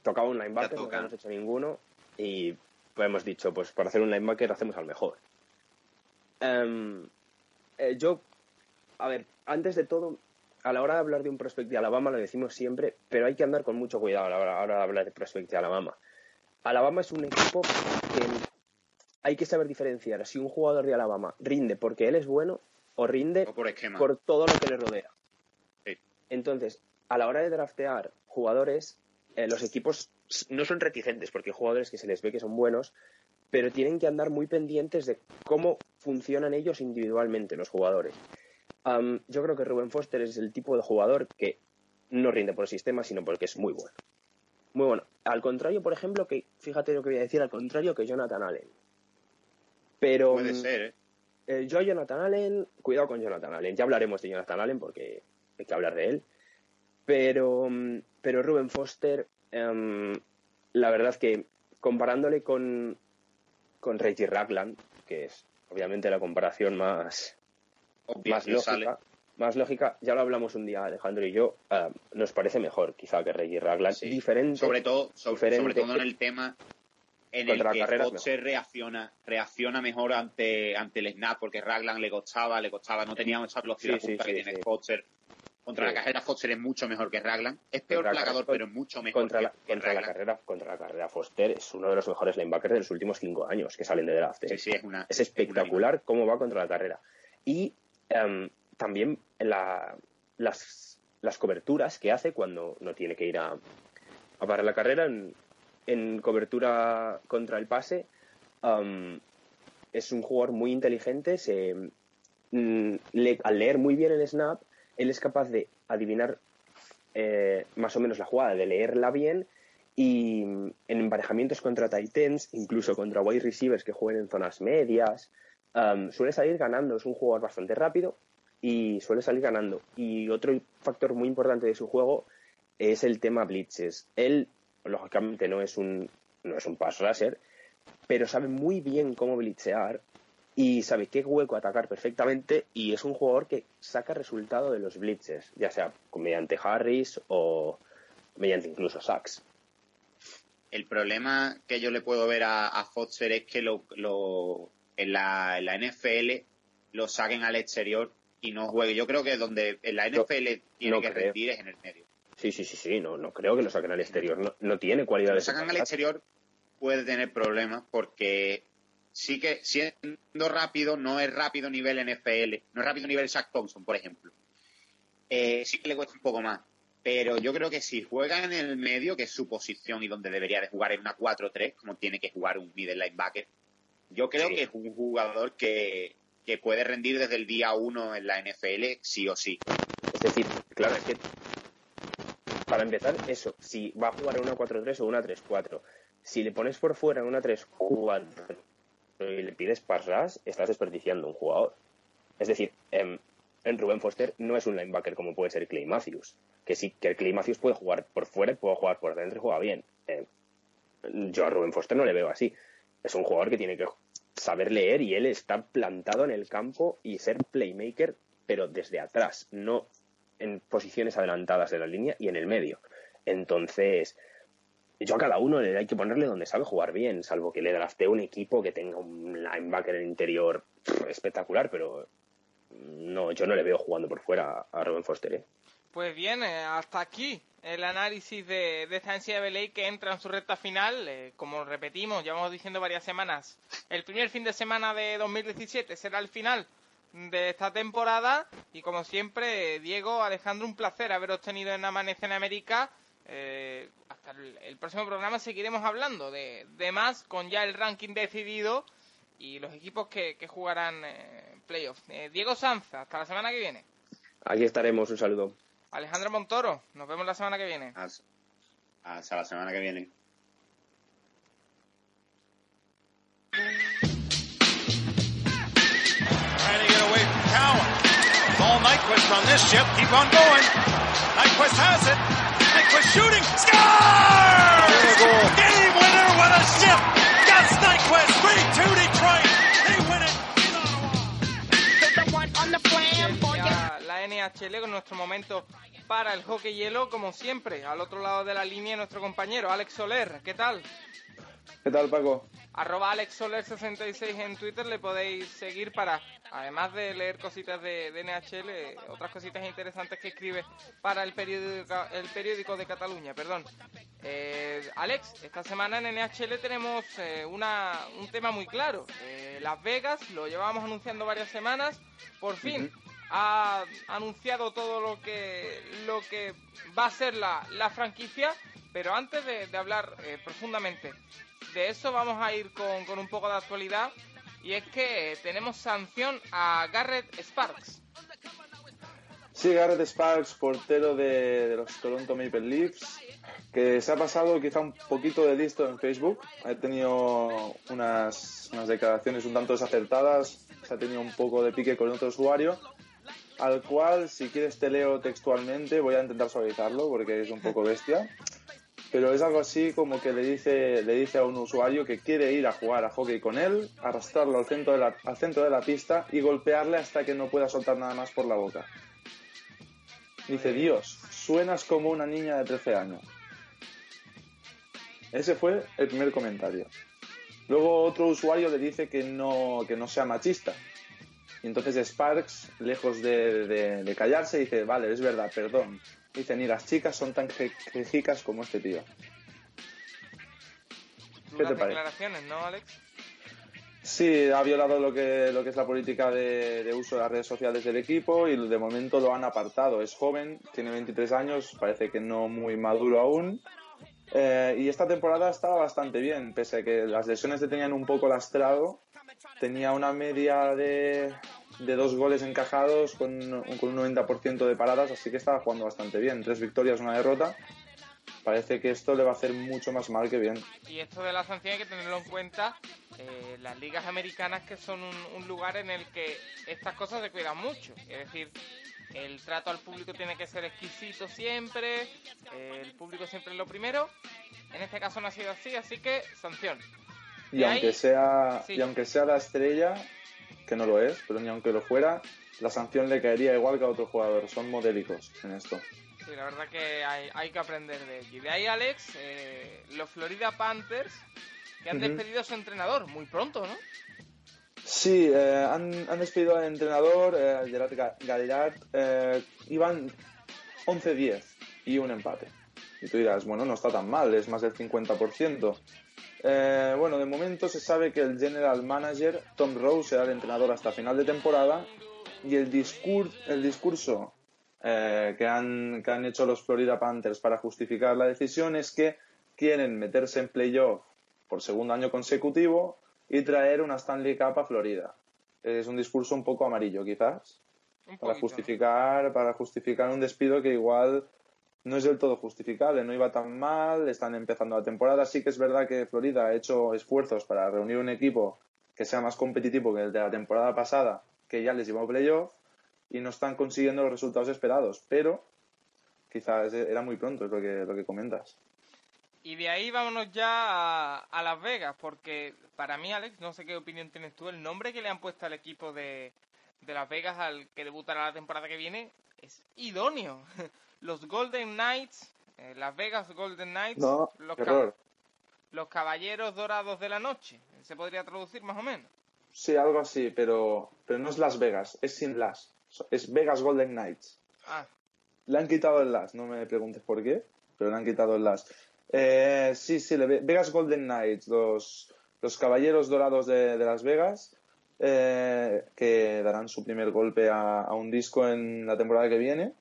tocaba un linebacker, Ya no hemos hecho ninguno y pues hemos dicho, pues para hacer un linebacker hacemos al mejor. Eh, yo a ver, antes de todo, a la hora de hablar de un prospect de Alabama lo decimos siempre, pero hay que andar con mucho cuidado a la hora, a la hora de hablar de prospect de Alabama. Alabama es un equipo que hay que saber diferenciar si un jugador de Alabama rinde porque él es bueno o rinde O por esquema. por todo lo que le rodea. Sí. Entonces, a la hora de draftear jugadores, eh, los equipos no son reticentes porque hay jugadores que se les ve que son buenos, pero tienen que andar muy pendientes de cómo funcionan ellos individualmente, los jugadores. Yo creo que Ruben Foster es el tipo de jugador que no rinde por el sistema, sino porque es muy bueno. Muy bueno. Al contrario, por ejemplo, que, fíjate lo que voy a decir, al contrario que Jonathan Allen. Pero Puede mm, ser, ¿eh? eh, yo a Jonathan Allen, cuidado con Jonathan Allen, ya hablaremos de Jonathan Allen porque hay que hablar de él. Pero, mm, pero Ruben Foster, em, la verdad que comparándole con, con Reggie Ragland, que es obviamente la comparación más, Obvio, más lógica, sale. más lógica, ya lo hablamos un día Alejandro y yo, ah, nos parece mejor quizá que Reggie Ragland, Sí. diferente, Sobre todo, sobre, todo en el tema en el que Foster reacciona, reacciona mejor ante, ante el snap, porque Raglan le costaba, le costaba, no tenía esa velocidad Sí, sí, que sí, tiene sí. Foster. Contra Sí. la carrera Foster es mucho mejor que Raglan. Es peor Contra la placador, pero es mucho mejor contra, que, la, que contra la carrera contra la carrera Foster es uno de los mejores linebackers de los últimos cinco años que salen de draft ¿eh? Sí, sí, es una es espectacular cómo va contra la carrera y em, también la- las, las coberturas que hace cuando no tiene que ir a, a parar la carrera en, en cobertura contra el pase em, es un jugador muy inteligente se, mm, le- al leer muy bien el snap él es capaz de adivinar eh, más o menos la jugada, de leerla bien y en emparejamientos contra Titans, incluso contra wide receivers que jueguen en zonas medias, am, suele salir ganando. Es un jugador bastante rápido y suele salir ganando. Y otro factor muy importante de su juego es el tema blitzes. Él, lógicamente, no es un, no es un pass rusher, pero sabe muy bien cómo blitzear y sabe qué hueco atacar perfectamente y es un jugador que saca resultado de los blitzes, ya sea mediante Harris o mediante incluso sacks. El problema que yo le puedo ver a, a Foster es que lo, lo- en, la, en la NFL lo saquen al exterior y no juegue. Yo creo que donde en la No, NFL tiene no que creo. rendir es en el medio. Sí, sí, sí, sí, no, no creo que lo saquen al exterior, no, no tiene Si lo cualidades. sacan al exterior puede tener problemas porque sí que siendo rápido no es rápido nivel NFL, no es rápido nivel Shaq Thompson, por ejemplo. Eh, sí que le cuesta un poco más. Pero yo creo que si juega en el medio, que es su posición y donde debería de jugar en una 4-3, como tiene que jugar un middle linebacker, yo creo Sí. que es un jugador que, que puede rendir desde el día 1 en la NFL, sí o sí. Es decir, claro, es que para empezar, eso, si va a jugar en una 4-3 o una 3-4, si le pones por fuera en una 3-4 y le pides pass estás desperdiciando un jugador. Es decir, em, en Rubén Foster no es un linebacker como puede ser Clay Matthews, que sí, que Clay Matthews puede jugar por fuera puede jugar por dentro y juega bien. Em, yo a Rubén Foster no le veo así. Es un jugador que tiene que saber leer y él está plantado en el campo y ser playmaker, pero desde atrás, no en posiciones adelantadas de la línea y en el medio. Entonces, yo a cada uno hay que ponerle donde sabe jugar bien, salvo que le draftee un equipo que tenga un linebacker en el interior espectacular, pero no, yo no le veo jugando por fuera a Robin Foster. ¿eh? Pues bien, eh, hasta aquí el análisis de, de esta NCAA que entra en su recta final. Eh, como repetimos, llevamos diciendo varias semanas, el primer fin de semana de 2017 será el final de esta temporada. Y como siempre, Diego, Alejandro, un placer haberos tenido en Amanece en América. Eh, hasta el, el próximo programa seguiremos hablando de, de más con ya el ranking decidido y los equipos que, que jugarán eh, playoffs. Eh, Diego Sanza, hasta la semana que viene. Aquí estaremos, un saludo. Alejandro Montoro, nos vemos la semana que viene. Hasta, hasta la semana que viene. Trying to get away from Cowan. It's all Nyquist on this ship. Keep on going. Nyquist has it. Nyquist shooting. Scores! Game winner with a ship. Gus Nyquist. 3-2 Detroit. They win it. Ya la NHL con nuestro momento para el hockey hielo, como siempre, al otro lado de la línea nuestro compañero Alex Soler. ¿Qué tal? ¿Qué tal, Paco? Arroba AlexSoler66 en Twitter le podéis seguir para, además de leer cositas de, de NHL, otras cositas interesantes que escribe para el periódico, el periódico de Cataluña. Perdón. Eh, Alex, esta semana en NHL tenemos eh, una, un tema muy claro. Eh, Las Vegas, lo llevábamos anunciando varias semanas, por fin. Ha anunciado todo lo que lo que va a ser la, la franquicia, pero antes de, de hablar profundamente de eso vamos a ir con, con, un poco de actualidad y es que tenemos sanción a Garrett Sparks. Sí, Garrett Sparks, portero de, de, los Toronto Maple Leafs, que se ha pasado quizá un poquito de listo en Facebook, ha tenido unas, unas declaraciones un tanto desacertadas, se ha tenido un poco de pique con otro usuario, al cual, si quieres te leo textualmente, voy a intentar suavizarlo porque es un poco bestia pero es algo así como que le dice, le dice a un usuario que quiere ir a jugar a hockey con él, arrastrarlo al centro, de la, al centro de la pista y golpearle hasta que no pueda soltar nada más por la boca. Dice, Dios, suenas como una niña de 13 años. Ese fue el primer comentario. Luego otro usuario le dice que no, que no sea machista. Y entonces Sparks, lejos de, de, de callarse, dice, vale, es verdad, perdón, Dice, ni las chicas son tan quejicas como este tío. ¿Qué te parece? declaraciones, ¿no, Alex? Sí, ha violado lo que, lo que es la política de, de, uso de las redes sociales del equipo y de momento lo han apartado. Es joven, tiene 23 años, parece que no muy maduro aún. Eh, y esta temporada estaba bastante bien, pese a que las lesiones le tenían un poco lastrado. Tenía una media de, de dos goles encajados con, con un 90% de paradas, así que estaba jugando bastante bien. Tres victorias, una derrota. Parece que esto le va a hacer mucho más mal que bien. Y esto de la sanción hay que tenerlo en cuenta. Eh, las ligas americanas que son un, un, lugar en el que estas cosas se cuidan mucho. Es decir, el trato al público tiene que ser exquisito siempre. Eh, el público siempre es lo primero. En este caso no ha sido así, así que sanción. Y, aunque, sea, sí. y aunque sea la estrella, que no lo es, pero ni aunque lo fuera, la sanción le caería igual que a otro jugador. Son modélicos en esto. Sí, la verdad que hay, hay que aprender de ello. Y de ahí, Alex, eh, los Florida Panthers, que han uh -huh. despedido a su entrenador muy pronto, ¿no? Sí, eh, han, han, despedido al entrenador, eh, Gerard Gallard, eh, iban 11-10 y un empate. Y tú dirás, bueno, no está tan mal, es más del 50%. Eh, bueno, de momento se sabe que el general manager Tom Rose será el entrenador hasta final de temporada y el, discur el discurso eh, que, han, que han hecho los Florida Panthers para justificar la decisión es que quieren meterse en playoff por segundo año consecutivo y traer una Stanley Cup a Florida. Es un discurso un poco amarillo, quizás, Un para poquito, justificar, para justificar un despido que igual no es del todo justificable, no iba tan mal, están empezando la temporada. Sí que es verdad que Florida ha hecho esfuerzos para reunir un equipo que sea más competitivo que el de la temporada pasada, que ya les llevó playoff, y no están consiguiendo los resultados esperados, pero quizás era muy pronto, es lo que, lo que comentas. Y de ahí vámonos ya a, a, Las Vegas, porque para mí, Alex, no sé qué opinión tienes tú, el nombre que le han puesto al equipo de, de Las Vegas al que debutará la temporada que viene es idóneo. Los Golden Knights, eh, Las Vegas Golden Knights, no, los, los Caballeros Dorados de la Noche, se podría traducir más o menos. Sí, algo así, pero, pero no es Las Vegas, es sin las, es Vegas Golden Knights. Ah. Le han quitado el las, no me preguntes por qué, pero le han quitado el las. Eh, sí, sí, Vegas Golden Knights, los, los caballeros dorados de, de Las Vegas, eh, que darán su primer golpe a, a, un disco en la temporada que viene.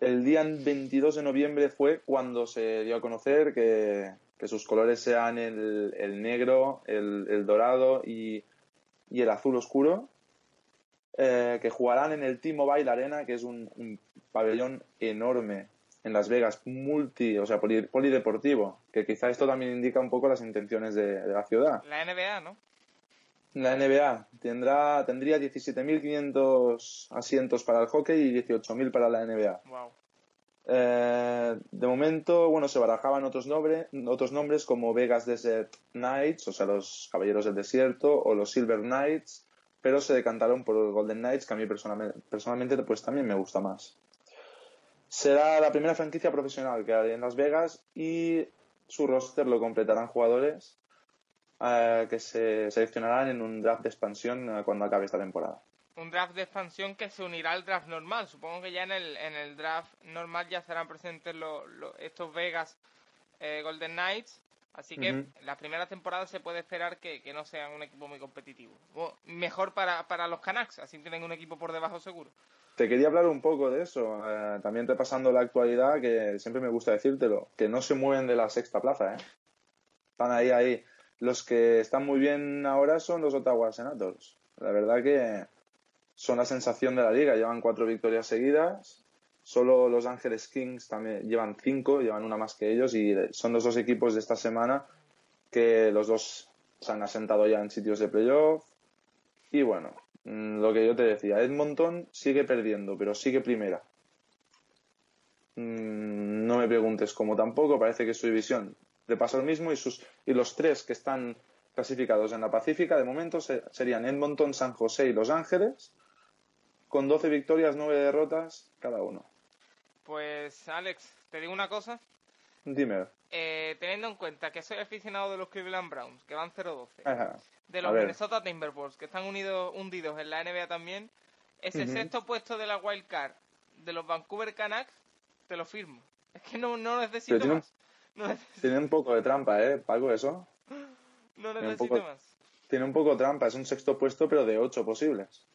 El día 22 de noviembre fue cuando se dio a conocer que, que sus colores sean el, el negro, el, el dorado y, y, el azul oscuro, eh, que jugarán en el T-Mobile Arena, que es un, un pabellón enorme en Las Vegas, multi, o sea, poli, polideportivo, que quizá esto también indica un poco las intenciones de, de la ciudad. La NBA, ¿no? La NBA tendrá, tendría 17.500 asientos para el hockey y 18.000 para la NBA. Wow. Eh, de momento, bueno, se barajaban otros, nombre, otros nombres como Vegas Desert Knights, o sea, los Caballeros del Desierto, o los Silver Knights, pero se decantaron por los Golden Knights, que a mí personalmente, personalmente pues también me gusta más. Será la primera franquicia profesional que hay en Las Vegas y su roster lo completarán jugadores eh, que se seleccionarán en un draft de expansión eh, cuando acabe esta temporada. Un draft de expansión que se unirá al draft normal. Supongo que ya en el, en el draft normal ya estarán presentes los, los- estos Vegas eh, Golden Knights. Así que Ujú. la primera temporada se puede esperar que, que no sean un equipo muy competitivo. O mejor para, para los Canucks, así tienen un equipo por debajo seguro. Te quería hablar un poco de eso, eh, también repasando la actualidad, que siempre me gusta decírtelo, que no se mueven de la sexta plaza, ¿eh? Están ahí, ahí. Los que están muy bien ahora son los Ottawa Senators. La verdad que son la sensación de la liga, llevan cuatro victorias seguidas. Solo Los Ángeles Kings también llevan cinco, llevan una más que ellos y son los dos equipos de esta semana que los dos se han asentado ya en sitios de playoff. Y bueno, mm, lo que yo te decía, Edmonton sigue perdiendo, pero sigue primera. Mm, No me preguntes cómo tampoco, parece que su división le pasa lo mismo y, sus, y los tres que están clasificados en la Pacífica de momento se- serían Edmonton, San José y Los Ángeles, con 12 victorias, 9 derrotas cada uno. Pues Alex, te digo una cosa. Dime. Eh, teniendo en cuenta que soy aficionado de los Cleveland Browns, que van 0-12, Ajá. de los. Minnesota Timberwolves, que están unidos, hundidos en la NBA también, ese sexto puesto de la wild card de los Vancouver Canucks, te lo firmo. Es que no, no necesito más. Tiene un poco de trampa, ¿eh, Paco, eso? no necesito poco- más. Tiene un poco de trampa, es un sexto puesto, pero de 8 posibles.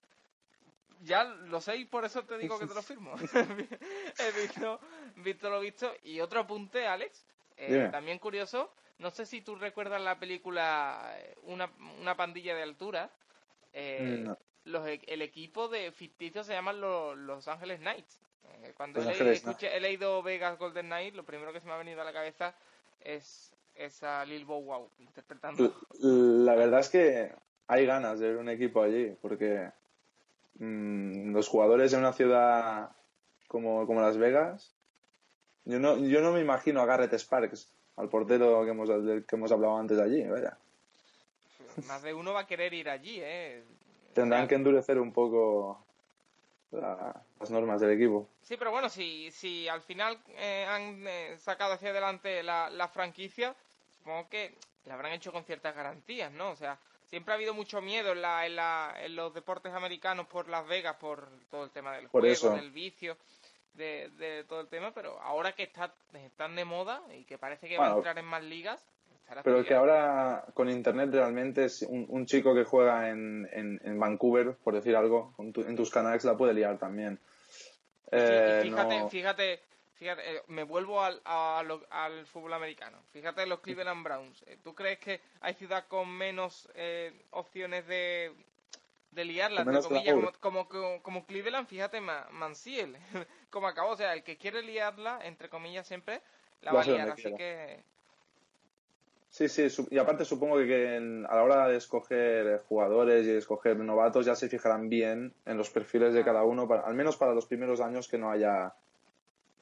Ya lo sé y por eso te digo que te lo firmo. He visto, visto lo visto. Y otro apunte, Alex, eh, también curioso. No sé si tú recuerdas la película eh, Una, una pandilla de altura. Eh, No. los, e- el equipo de ficticio se llaman los Los Ángeles Knights. Cuando Los he, Ángeles escuché- he leído Vegas Golden Knight, lo primero que se me ha venido a la cabeza es esa Lil Bow Wow interpretando. La verdad es que hay ganas de ver un equipo allí, porque mm, los jugadores de una ciudad como, como Las Vegas, yo no, yo no me imagino a Garrett Sparks, al portero que hemos, del que hemos hablado antes allí, vaya. Más de uno va a querer ir allí, ¿eh? Tendrán que endurecer un poco la- las normas del equipo. Sí, pero bueno, si, si al final eh, han eh, sacado hacia adelante la, la franquicia, supongo que la habrán hecho con ciertas garantías, ¿no? O sea, siempre ha habido mucho miedo en, la, en, la, en los deportes americanos por Las Vegas, por todo el tema del Por juego, eso. del vicio, de, de todo el tema, pero ahora que está, están de moda y que parece que va Bueno, a entrar en más ligas, Pero todo que ahora con internet realmente es un, un chico que juega en, en, en Vancouver, por decir algo, tu- en tus canales la puede liar también. Sí, y Eh, fíjate, no- fíjate, fíjate, eh, me vuelvo al, a lo- al fútbol americano. Fíjate los Cleveland Browns. Eh, ¿Tú crees que hay ciudad con menos eh, opciones de, de liarla, entre comillas, como, como, Cleveland? Fíjate, Ma- Mansiel, como acabó. O sea, el que quiere liarla, entre comillas, siempre la va a liar. Así quiera. que, Sí, sí, y aparte supongo que, en- a la hora de escoger jugadores y de escoger novatos ya se fijarán bien en los perfiles de cada uno, para, al menos para los primeros años que no haya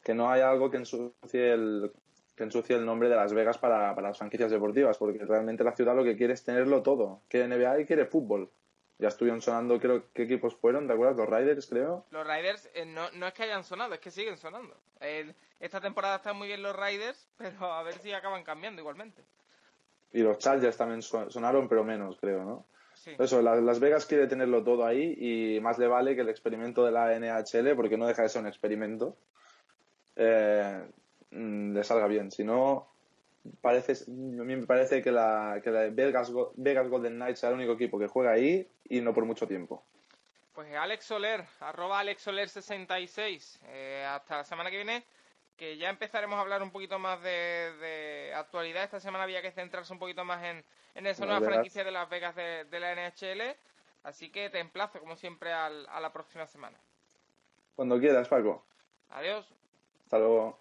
que no haya algo que ensucie el que ensucie el nombre de Las Vegas para, para las franquicias deportivas, porque realmente la ciudad lo que quiere es tenerlo todo. Quiere NBA y quiere fútbol. Ya estuvieron sonando, creo, ¿qué equipos fueron? ¿Te acuerdas? Los Riders, creo. los Riders eh, no, no es que hayan sonado, es que siguen sonando. Esta temporada están muy bien los Riders, pero a ver si acaban cambiando igualmente. Y los Chargers también sonaron, pero menos, creo, ¿no? Sí. Eso, la- Las Vegas quiere tenerlo todo ahí y más le vale que el experimento de la NHL, porque no deja de ser un experimento, eh, mm, le salga bien. Si no, parece, a mí me parece que la, que la Vegas, Vegas Golden Knights sea el único equipo que juega ahí y no por mucho tiempo. Pues Alex Soler, arroba Alex Soler 66. Eh, hasta la semana que viene, que ya empezaremos a hablar un poquito más de, de actualidad. Esta semana había que centrarse un poquito más en, en esa nueva franquicia de Las Vegas de, de la NHL. Así que te emplazo, como siempre, al- a la próxima semana. Cuando quieras, Paco. Adiós. Hasta luego.